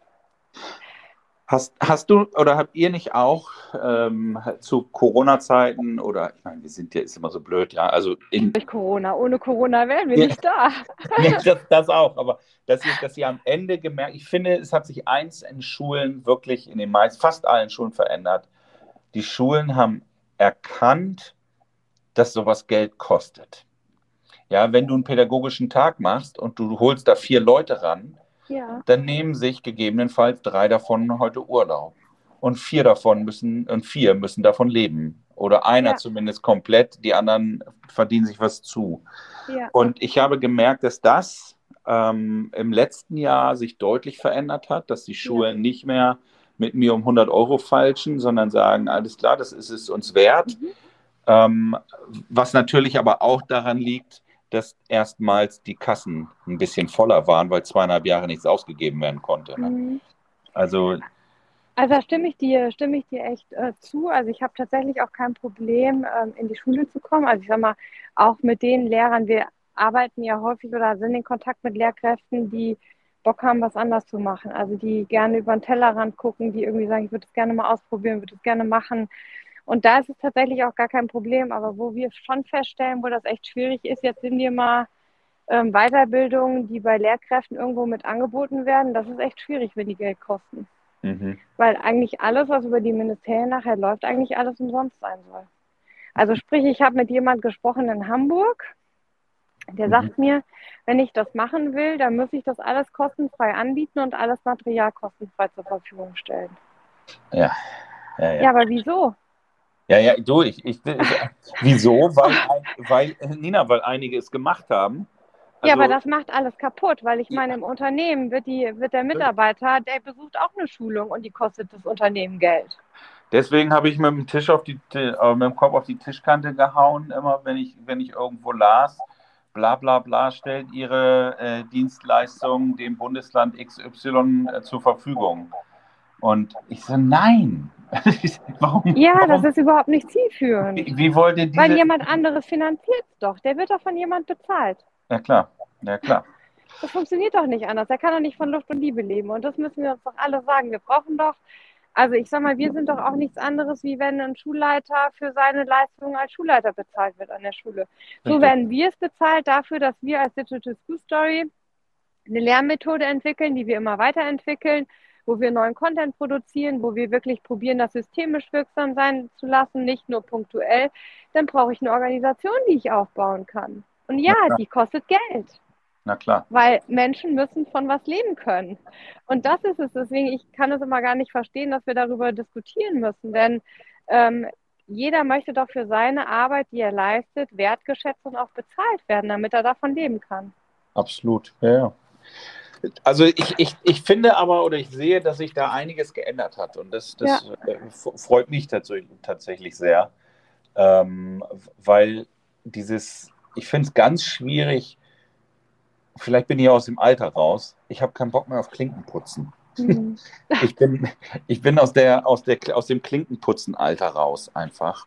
Hast, hast du oder habt ihr nicht auch ähm, zu Corona-Zeiten oder ich meine, wir sind ja ist immer so blöd, ja. Also in, Durch Corona, ohne Corona wären wir ja. nicht da. nee, das, das, auch, aber dass ihr, dass ihr am Ende gemerkt, ich finde, es hat sich eins in Schulen wirklich in den meisten, fast allen Schulen verändert. Die Schulen haben erkannt, dass sowas Geld kostet. Ja, wenn du einen pädagogischen Tag machst und du holst da vier Leute ran, Ja. dann nehmen sich gegebenenfalls drei davon heute Urlaub. Und vier davon müssen, und vier müssen davon leben. Oder einer Ja. zumindest komplett, die anderen verdienen sich was zu. Ja. Und ich habe gemerkt, dass das ähm, im letzten Jahr sich deutlich verändert hat, dass die Schulen nicht mehr mit mir um 100 Euro falschen, sondern sagen, alles klar, das ist es uns wert. Mhm. Ähm, was natürlich aber auch daran liegt, dass erstmals die Kassen ein bisschen voller waren, weil zweieinhalb Jahre nichts ausgegeben werden konnte. Ne? Mhm. Also, Also da stimme ich dir, stimme ich dir echt äh, zu. Also ich habe tatsächlich auch kein Problem, ähm, in die Schule zu kommen. Also ich sag mal, auch mit den Lehrern, wir arbeiten ja häufig oder sind in Kontakt mit Lehrkräften, die Bock haben, was anders zu machen. Also die gerne über den Tellerrand gucken, die irgendwie sagen, ich würde es gerne mal ausprobieren, würde es gerne machen. Und da ist es tatsächlich auch gar kein Problem. Aber wo wir schon feststellen, wo das echt schwierig ist, jetzt sind wir mal ähm, Weiterbildungen, die bei Lehrkräften irgendwo mit angeboten werden. Das ist echt schwierig, wenn die Geld kosten. mhm. Weil eigentlich alles, was über die Ministerien nachher läuft, eigentlich alles umsonst sein soll. Also sprich, ich habe mit jemand gesprochen in Hamburg, der Mhm. sagt mir, wenn ich das machen will, dann muss ich das alles kostenfrei anbieten und alles Material kostenfrei zur Verfügung stellen. ja, ja, ja. Ja, aber wieso? Ja, ja, du, ich, ich, wieso? Weil, weil, Nina, weil einige es gemacht haben. ja, Also- aber das macht alles kaputt, weil ich meine, im Unternehmen wird, die, wird der Mitarbeiter, der besucht auch eine Schulung und die kostet das Unternehmen Geld. Deswegen habe ich mit dem Tisch auf die, äh, mit dem Kopf auf die Tischkante gehauen, immer wenn ich, wenn ich irgendwo las, bla bla bla, stellt ihre äh, Dienstleistung dem Bundesland XY äh, zur Verfügung. Und ich so, nein. warum? Ja, warum, das ist überhaupt nicht zielführend. wie, wie wollt ihr diese... Weil jemand anderes finanziert es doch. Der wird doch von jemand bezahlt. Ja klar, ja klar. Das funktioniert doch nicht anders. Er kann doch nicht von Luft und Liebe leben. Und das müssen wir uns doch alle sagen. Wir brauchen doch, also ich sag mal, wir sind doch auch nichts anderes, wie wenn ein Schulleiter für seine Leistungen als Schulleiter bezahlt wird an der Schule. So Richtig. werden wir es bezahlt dafür, dass wir als Digital School Story eine Lernmethode entwickeln, die wir immer weiterentwickeln, wo wir neuen Content produzieren, wo wir wirklich probieren, das systemisch wirksam sein zu lassen, nicht nur punktuell. Dann brauche ich eine Organisation, die ich aufbauen kann. Und ja, die kostet Geld Na klar. weil Menschen müssen von was leben können. Und das ist es. Deswegen, ich kann es immer gar nicht verstehen, dass wir darüber diskutieren müssen. Denn ähm, jeder möchte doch für seine Arbeit, die er leistet, wertgeschätzt und auch bezahlt werden, damit er davon leben kann. Absolut, ja, ja. Also ich, ich, ich finde aber oder ich sehe, dass sich da einiges geändert hat und das, das äh, f- freut mich tatsächlich, tatsächlich sehr, ähm, weil dieses, ich finde es ganz schwierig, vielleicht bin ich aus dem Alter raus, ich habe keinen Bock mehr auf Klinkenputzen. Mhm. Ich bin, ich bin aus, der, aus, der, aus dem Klinkenputzen-Alter raus einfach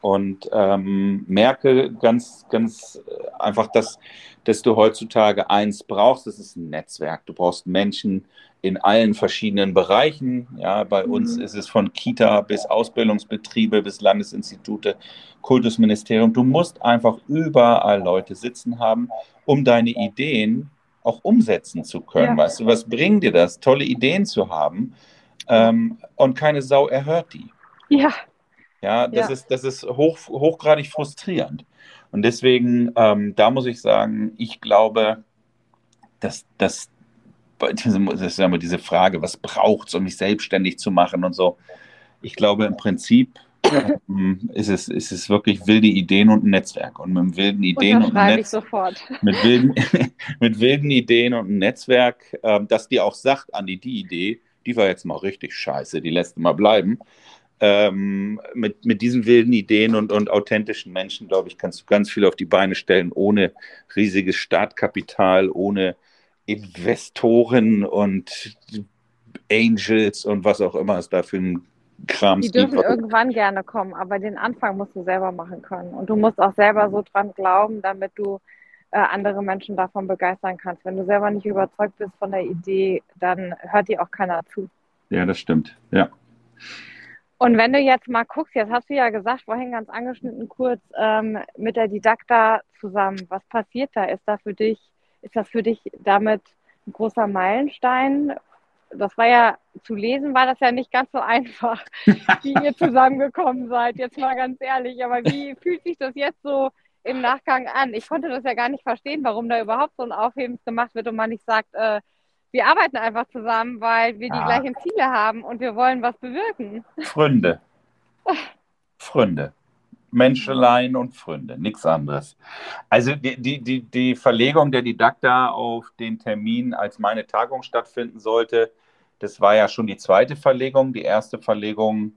und ähm, merke ganz, ganz äh, einfach, dass, dass du heutzutage eins brauchst, das ist ein Netzwerk. Du brauchst Menschen in allen verschiedenen Bereichen. Ja, bei Mhm. uns ist es von Kita bis Ausbildungsbetriebe bis Landesinstitute, Kultusministerium. Du musst einfach überall Leute sitzen haben, um deine Ideen auch umsetzen zu können. Ja. Weißt du, was bringt dir das, tolle Ideen zu haben ähm, und keine Sau erhört die? Ja, Ja, das Ja. ist, das ist hoch, hochgradig frustrierend. Und deswegen, ähm, da muss ich sagen, ich glaube, dass das, das ist ja immer diese Frage, was braucht es, um mich selbstständig zu machen und so. Ich glaube, im Prinzip ähm, ist, es, ist es wirklich wilde Ideen und ein Netzwerk. Und mit wilden Ideen und ein Netz, sofort. mit wilden, mit wilden Ideen und ein Netzwerk, ähm, das dir auch sagt, Andi, die Idee, die war jetzt mal richtig scheiße, die lässt mal bleiben. Ähm, mit, mit diesen wilden Ideen und, und authentischen Menschen, glaube ich, kannst du ganz viel auf die Beine stellen, ohne riesiges Startkapital, ohne Investoren und Angels und was auch immer es da für ein Kram Die dürfen irgendwann gerne kommen, aber den Anfang musst du selber machen können. Und du musst auch selber so dran glauben, damit du äh, andere Menschen davon begeistern kannst. Wenn du selber nicht überzeugt bist von der Idee, dann hört dir auch keiner zu. Ja, das stimmt. Ja. Und wenn du jetzt mal guckst, jetzt hast du ja gesagt, vorhin ganz angeschnitten kurz, ähm, mit der Didakta zusammen, was passiert da? Ist da für dich, ist das für dich damit ein großer Meilenstein das war ja zu lesen, war das ja nicht ganz so einfach, wie ihr zusammengekommen seid. Jetzt mal ganz ehrlich. Aber wie fühlt sich das jetzt so im Nachgang an? Ich konnte das ja gar nicht verstehen, warum da überhaupt so ein Aufhebens gemacht wird und man nicht sagt, äh, wir arbeiten einfach zusammen, weil wir die Ah. gleichen Ziele haben und wir wollen was bewirken. Freunde. Freunde. Menscheleien und Freunde, nichts anderes. Also die, die, die, die Verlegung der Didakta auf den Termin, als meine Tagung stattfinden sollte, das war ja schon die zweite Verlegung. Die erste Verlegung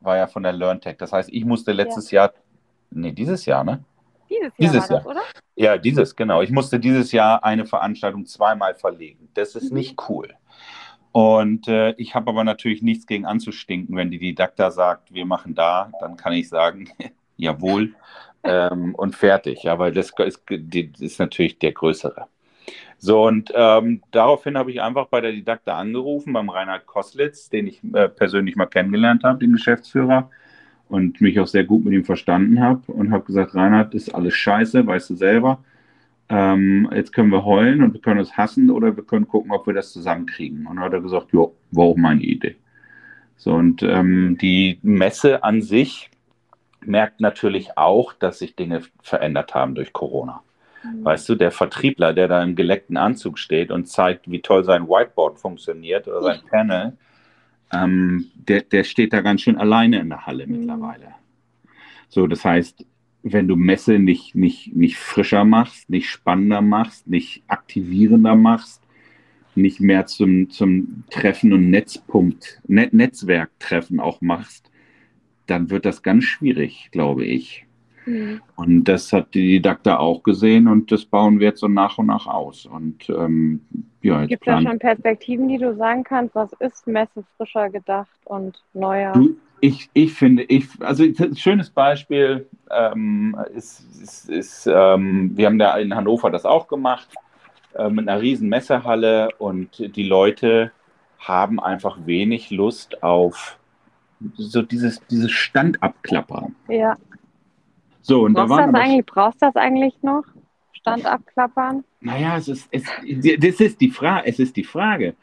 war ja von der LearnTech. Das heißt, ich musste letztes Jahr, nee, dieses Jahr, ne? Dieses Jahr Dieses war das, Jahr. oder? Ja, dieses, genau. Ich musste dieses Jahr eine Veranstaltung zweimal verlegen. Das ist Mhm. nicht cool. Und äh, ich habe aber natürlich nichts gegen anzustinken. Wenn die Didakta sagt, wir machen da, dann kann ich sagen, jawohl ähm, und fertig. Ja, weil das ist, das ist natürlich der Größere. So, und ähm, daraufhin habe ich einfach bei der Didakta angerufen, beim Reinhard Koslitz, den ich äh, persönlich mal kennengelernt habe, den Geschäftsführer, und mich auch sehr gut mit ihm verstanden habe und habe gesagt, Reinhard, ist alles scheiße, weißt du selber. Ähm, jetzt können wir heulen und wir können uns hassen oder wir können gucken, ob wir das zusammenkriegen. Und dann hat er gesagt, ja, war auch meine Idee. So, und ähm, die Messe an sich merkt natürlich auch, dass sich Dinge verändert haben durch Corona. Mhm. Weißt du, der Vertriebler, der da im geleckten Anzug steht und zeigt, wie toll sein Whiteboard funktioniert oder sein Panel, ähm, der, der steht da ganz schön alleine in der Halle Mhm. mittlerweile. So, das heißt, wenn du Messe nicht, nicht, nicht frischer machst, nicht spannender machst, nicht aktivierender machst, nicht mehr zum, zum Treffen und Netzpunkt, Net Netzwerktreffen auch machst, dann wird das ganz schwierig, glaube ich. Mhm. Und das hat die Didakta auch gesehen und das bauen wir jetzt so nach und nach aus. Und ähm, ja, jetzt Gibt es da schon Perspektiven, die du sagen kannst, was ist Messe frischer gedacht und neuer? Du, ich, ich finde, ich, also ein schönes Beispiel ähm, ist, ist, ist ähm, wir haben da in Hannover das auch gemacht, äh, mit einer riesen Messehalle und die Leute haben einfach wenig Lust auf so dieses, dieses Standabklappern. Ja. So, und da Brauchst du waren das eigentlich, brauchst du das eigentlich noch? Stand abklappern? Naja, es ist, es, das ist die Frage, es ist die Frage.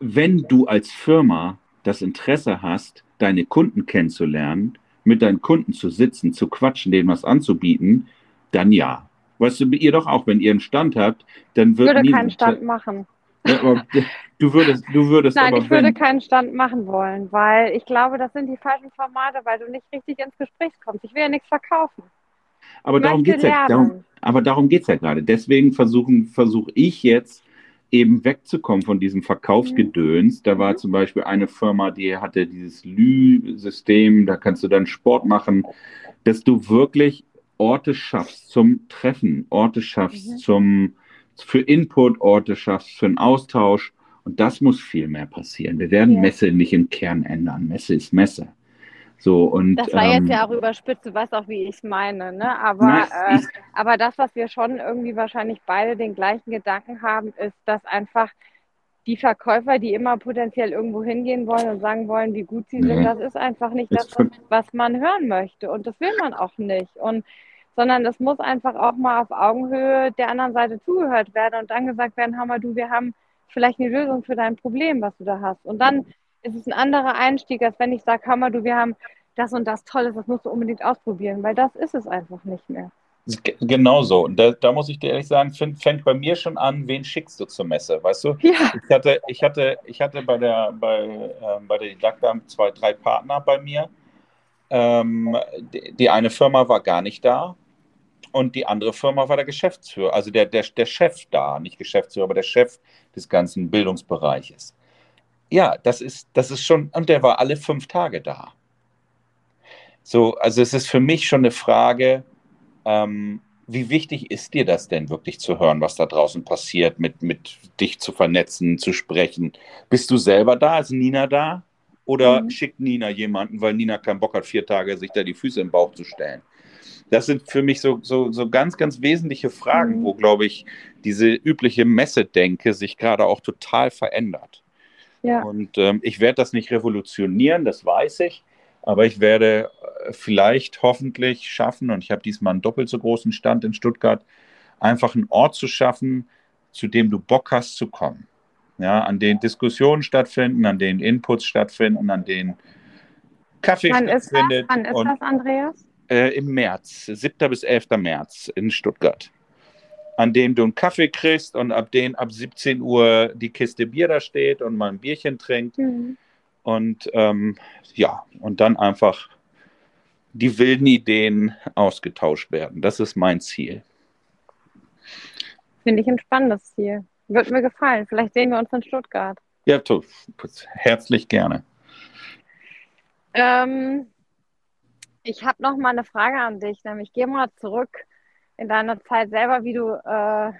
Wenn du als Firma das Interesse hast, deine Kunden kennenzulernen, mit deinen Kunden zu sitzen, zu quatschen, denen was anzubieten, dann ja. Weißt du, ihr doch auch, wenn ihr einen Stand habt, dann Ich wird würde nie- keinen Stand machen. Ja, du würdest, du würdest Nein, ich würde keinen Stand machen wollen, weil ich glaube, das sind die falschen Formate, weil du nicht richtig ins Gespräch kommst. Ich will ja nichts verkaufen. Aber darum möchte geht's ja. Darum, aber darum geht es ja gerade. Deswegen versuche ich jetzt eben wegzukommen von diesem Verkaufsgedöns. Da war Mhm. zum Beispiel eine Firma, die hatte dieses Lü-System, da kannst du dann Sport machen, dass du wirklich Orte schaffst zum Treffen, Orte schaffst Mhm. zum für Input, Orte schaffst für einen Austausch. Und das muss viel mehr passieren. Wir werden Ja. Messe nicht im Kern ändern. Messe ist Messe. So, und, Das war ähm, jetzt ja auch überspitzt, du weißt auch, wie ich es meine, ne? Aber, Nein, äh, aber das, was wir schon irgendwie wahrscheinlich beide den gleichen Gedanken haben, ist, dass einfach die Verkäufer, die immer potenziell irgendwo hingehen wollen und sagen wollen, wie gut sie sind, Nee. das ist einfach nicht das, was, was man hören möchte. Und das will man auch nicht. Und sondern es muss einfach auch mal auf Augenhöhe der anderen Seite zugehört werden und dann gesagt werden, Hammer, du, wir haben vielleicht eine Lösung für dein Problem, was du da hast. Und dann ist es ein anderer Einstieg, als wenn ich sage, Hammer, du, wir haben das und das Tolles, das musst du unbedingt ausprobieren, weil das ist es einfach nicht mehr. Genau so. Und da, da muss ich dir ehrlich sagen, fängt, bei mir schon an, wen schickst du zur Messe, weißt du? Ja, Ich hatte, ich hatte, ich hatte bei der, bei, ähm, bei der Didakta zwei, drei Partner bei mir. Ähm, die, die eine Firma war gar nicht da und die andere Firma war der Geschäftsführer, also der, der, der Chef da, nicht Geschäftsführer, aber der Chef des ganzen Bildungsbereiches. Ja, das ist, das ist schon, und der war alle fünf Tage da. So, also es ist für mich schon eine Frage, ähm, wie wichtig ist dir das denn wirklich zu hören, was da draußen passiert, mit, mit dich zu vernetzen, zu sprechen? Bist du selber da? Ist Nina da? Oder Mhm. schickt Nina jemanden, weil Nina keinen Bock hat, vier Tage sich da die Füße im Bauch zu stellen? Das sind für mich so, so, so ganz, ganz wesentliche Fragen, Mhm. wo, glaube ich, diese übliche Messedenke sich gerade auch total verändert. Ja. Und ähm, ich werde das nicht revolutionieren, das weiß ich. Aber ich werde äh, vielleicht hoffentlich schaffen, und ich habe diesmal einen doppelt so großen Stand in Stuttgart, einfach einen Ort zu schaffen, zu dem du Bock hast zu kommen. ja, an denen Diskussionen stattfinden, an denen Inputs stattfinden, an denen Kaffee Wann ist das? stattfindet. Wann ist und, das, Andreas? Äh, Im März, 7. bis 11. März in Stuttgart. An dem du einen Kaffee kriegst und ab denen ab 17 Uhr die Kiste Bier da steht und mal ein Bierchen trinkt. Mhm. Und ähm, ja, und dann einfach die wilden Ideen ausgetauscht werden. Das ist mein Ziel. Finde ich ein spannendes Ziel. Wird mir gefallen. Vielleicht sehen wir uns in Stuttgart. Ja, herzlich gerne. Ähm, ich habe noch mal eine Frage an dich, nämlich geh mal zurück in deine Zeit selber, wie du äh,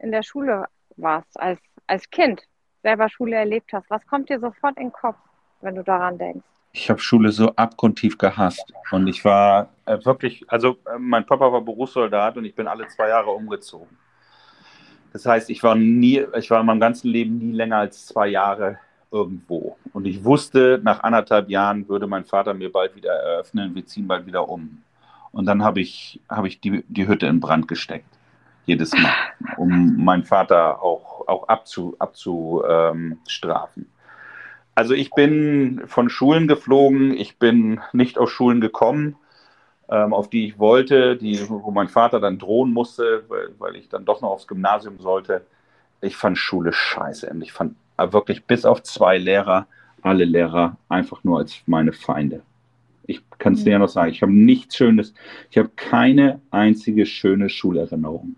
in der Schule warst, als, als Kind, selber Schule erlebt hast. Was kommt dir sofort in den Kopf, wenn du daran denkst? Ich habe Schule so abgrundtief gehasst. Und ich war äh, wirklich, also äh, mein Papa war Berufssoldat und ich bin alle zwei Jahre umgezogen. Das heißt, ich war nie, ich war in meinem ganzen Leben nie länger als zwei Jahre irgendwo. Und ich wusste, nach anderthalb Jahren würde mein Vater mir bald wieder eröffnen, wir ziehen bald wieder um. Und dann habe ich, habe ich die, die Hütte in Brand gesteckt. Jedes Mal, um meinen Vater auch, auch abzu, abzustrafen. Also ich bin von Schulen geflogen, ich bin nicht auf Schulen gekommen, ähm, auf die ich wollte, die, wo mein Vater dann drohen musste, weil, weil ich dann doch noch aufs Gymnasium sollte. Ich fand Schule scheiße ich fand wirklich bis auf zwei Lehrer, alle Lehrer einfach nur als meine Feinde. Ich kann es dir ja noch sagen, ich habe nichts Schönes, ich habe keine einzige schöne Schulerinnerung.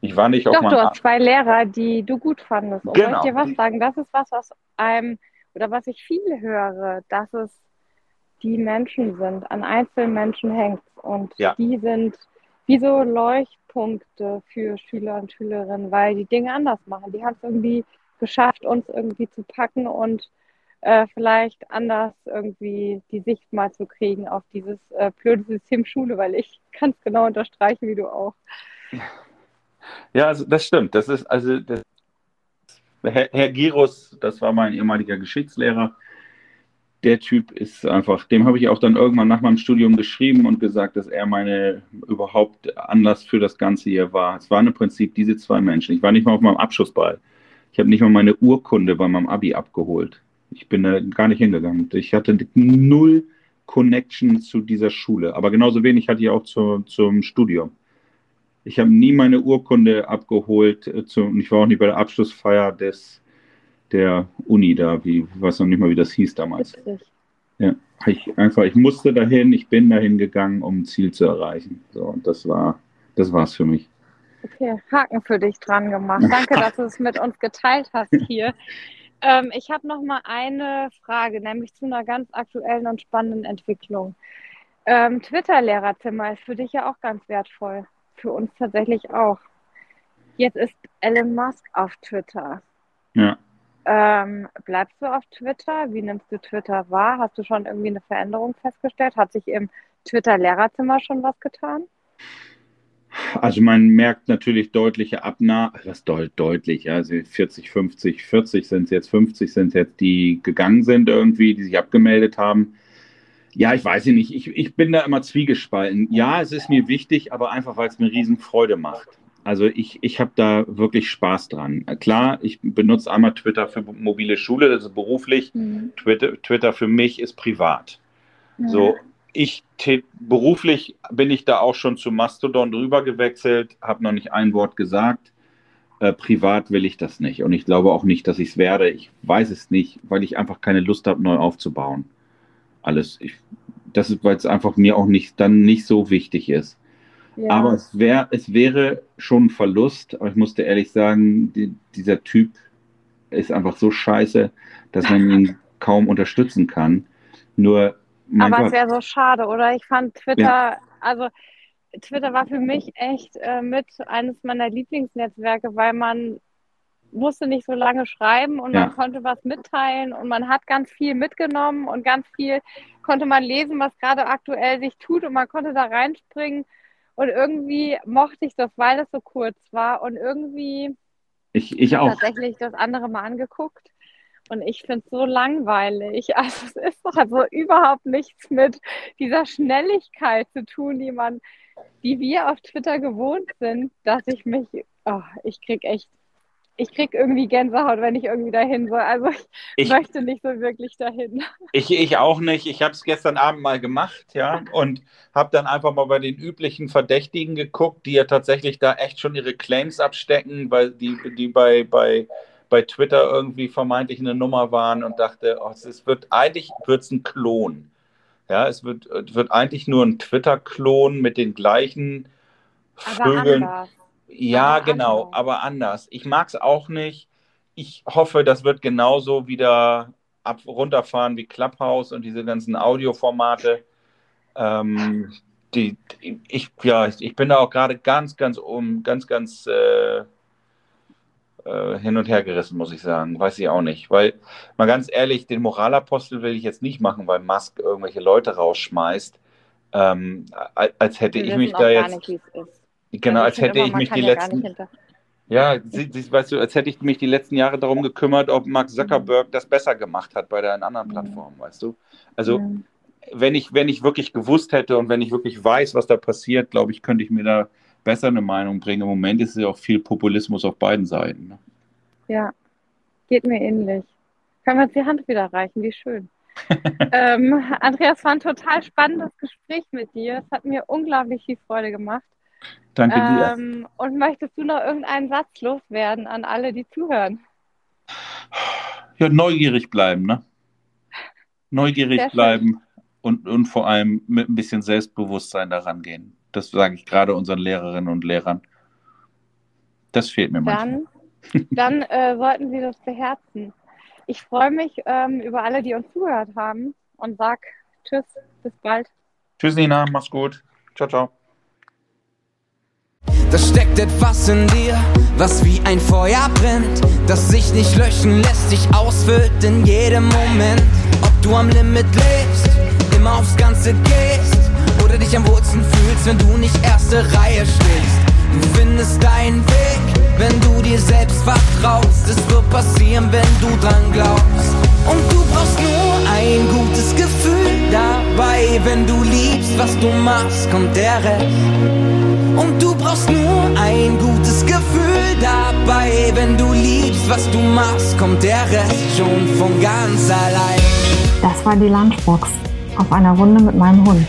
Ich war nicht auf Doch, du hast zwei Lehrer, die du gut fandest. Und soll Genau. ich dir was sagen? Das ist was, was einem, oder was ich viel höre, dass es die Menschen sind. An Einzelmenschen hängt Und Ja. die sind wie so Leuchtpunkte für Schüler und Schülerinnen, weil die Dinge anders machen. Die haben es irgendwie geschafft, uns irgendwie zu packen und äh, vielleicht anders irgendwie die Sicht mal zu kriegen auf dieses äh, blöde System Schule, weil ich kann es genau unterstreichen, wie du auch. Ja, also das stimmt. Das ist also das, Herr, Herr Girus, das war mein ehemaliger Geschichtslehrer. Der Typ ist einfach, dem habe ich auch dann irgendwann nach meinem Studium geschrieben und gesagt, dass er meine überhaupt Anlass für das Ganze hier war. Es waren im Prinzip diese zwei Menschen. Ich war nicht mal auf meinem Abschlussball. Ich habe nicht mal meine Urkunde bei meinem Abi abgeholt. Ich bin da gar nicht hingegangen. Ich hatte null Connection zu dieser Schule. Aber genauso wenig hatte ich auch zu, zum Studium. Ich habe nie meine Urkunde abgeholt äh, zu, und ich war auch nicht bei der Abschlussfeier des, der Uni da, wie, ich weiß noch nicht mal, wie das hieß damals. Witzig. Ja, ich einfach, ich musste dahin, ich bin dahin gegangen, um ein Ziel zu erreichen. So, und das war, das war's für mich. Okay, Haken für dich dran gemacht. Danke, dass du es mit uns geteilt hast hier. Ähm, ich habe noch mal eine Frage, nämlich zu einer ganz aktuellen und spannenden Entwicklung. Ähm, Twitter-Lehrerzimmer ist für dich ja auch ganz wertvoll. Für uns tatsächlich auch. Jetzt ist Elon Musk auf Twitter. Ja. Ähm, bleibst du auf Twitter? Wie nimmst du Twitter wahr? Hast du schon irgendwie eine Veränderung festgestellt? Hat sich im Twitter-Lehrerzimmer schon was getan? Also man merkt natürlich deutliche Abnahme, was deut deutlich, ja, also 40, 50, 40 sind es jetzt, 50 sind es jetzt, die gegangen sind irgendwie, die sich abgemeldet haben. Ja, ich weiß nicht, ich, ich bin da immer zwiegespalten. Ja, es ist mir wichtig, aber einfach, weil es mir riesen Freude macht. Also ich, ich habe da wirklich Spaß dran. Klar, ich benutze einmal Twitter für mobile Schule, das ist beruflich. Mhm. Twitter, Twitter für mich ist privat. So, ich beruflich bin ich da auch schon zu Mastodon drüber gewechselt, habe noch nicht ein Wort gesagt. Äh, privat will ich das nicht und ich glaube auch nicht, dass ich es werde. Ich weiß es nicht, weil ich einfach keine Lust habe, neu aufzubauen. Alles. Ich, das ist, weil es einfach mir auch nicht dann nicht so wichtig ist. Ja. Aber es, wär, es wäre schon ein Verlust, aber ich muss dir ehrlich sagen, die, dieser Typ ist einfach so scheiße, dass man ihn kaum unterstützen kann. Nur, mein Aber es Gott, wäre so schade, oder? Ich fand Twitter, also Twitter war für mich echt äh, mit eines meiner Lieblingsnetzwerke, weil man musste nicht so lange schreiben und Ja. man konnte was mitteilen und man hat ganz viel mitgenommen und ganz viel konnte man lesen, was gerade aktuell sich tut und man konnte da reinspringen und irgendwie mochte ich das, weil es so kurz war und irgendwie ich, ich auch. tatsächlich das andere mal angeguckt und ich finde es so langweilig. Also es ist doch also überhaupt nichts mit dieser Schnelligkeit zu tun, die man, die wir auf Twitter gewohnt sind, dass ich mich, oh, ich krieg echt ich krieg irgendwie Gänsehaut, wenn ich irgendwie dahin soll. Also ich, ich möchte nicht so wirklich dahin. Ich, ich auch nicht. Ich habe es gestern Abend mal gemacht, ja, und habe dann einfach mal bei den üblichen Verdächtigen geguckt, die ja tatsächlich da echt schon ihre Claims abstecken, weil die, die bei, bei, bei Twitter irgendwie vermeintlich eine Nummer waren und dachte, oh, es wird eigentlich wird's ein Klon. Ja, es wird, wird eigentlich nur ein Twitter-Klon mit den gleichen Vögeln. Ja, aber genau, anders. aber anders. Ich mag es auch nicht. Ich hoffe, das wird genauso wieder ab runterfahren wie Clubhouse und diese ganzen Audioformate. Ähm, die, ich, ja, ich bin da auch gerade ganz, ganz um, ganz, ganz äh, äh, hin und her gerissen, muss ich sagen. Weiß ich auch nicht. Weil, mal ganz ehrlich, den Moralapostel will ich jetzt nicht machen, weil Musk irgendwelche Leute rausschmeißt. Ähm, als hätte ich mich da jetzt. Genau, als hätte ich mich die ja letzten. Ja, sie, sie, weißt du, als hätte ich mich die letzten Jahre darum gekümmert, ob Mark Zuckerberg das besser gemacht hat bei der anderen Plattform, weißt du? Also, ja. wenn, ich, wenn ich wirklich gewusst hätte und wenn ich wirklich weiß, was da passiert, glaube ich, könnte ich mir da besser eine Meinung bringen. Im Moment ist es ja auch viel Populismus auf beiden Seiten. Ne? Ja, geht mir ähnlich. Können wir uns die Hand wieder reichen, wie schön. ähm, Andreas, war ein total spannendes Gespräch mit dir. Es hat mir unglaublich viel Freude gemacht. Danke dir. Ähm, und möchtest du noch irgendeinen Satz loswerden an alle, die zuhören? Ja, neugierig bleiben, ne? Neugierig bleiben und, und vor allem mit ein bisschen Selbstbewusstsein daran gehen. Das sage ich gerade unseren Lehrerinnen und Lehrern. Das fehlt mir dann, manchmal. Dann äh, sollten sie das beherzen. Ich freue mich ähm, über alle, die uns zugehört haben und sag Tschüss, bis bald. Tschüss, Nina, mach's gut. Ciao, ciao. Da steckt etwas in dir, was wie ein Feuer brennt, das sich nicht löschen lässt, sich ausfüllt in jedem Moment. Ob du am Limit lebst, immer aufs Ganze gehst dich am wohlsten fühlst, wenn du nicht erste Reihe stehst. Du findest deinen Weg, wenn du dir selbst vertraust. Es wird passieren, wenn du dran glaubst. Und du brauchst nur ein gutes Gefühl dabei, wenn du liebst, was du machst, kommt der Rest. Und du brauchst nur ein gutes Gefühl dabei. Wenn du liebst, was du machst, kommt der Rest schon von ganz allein. Das war die Lunchbox auf einer Runde mit meinem Hund.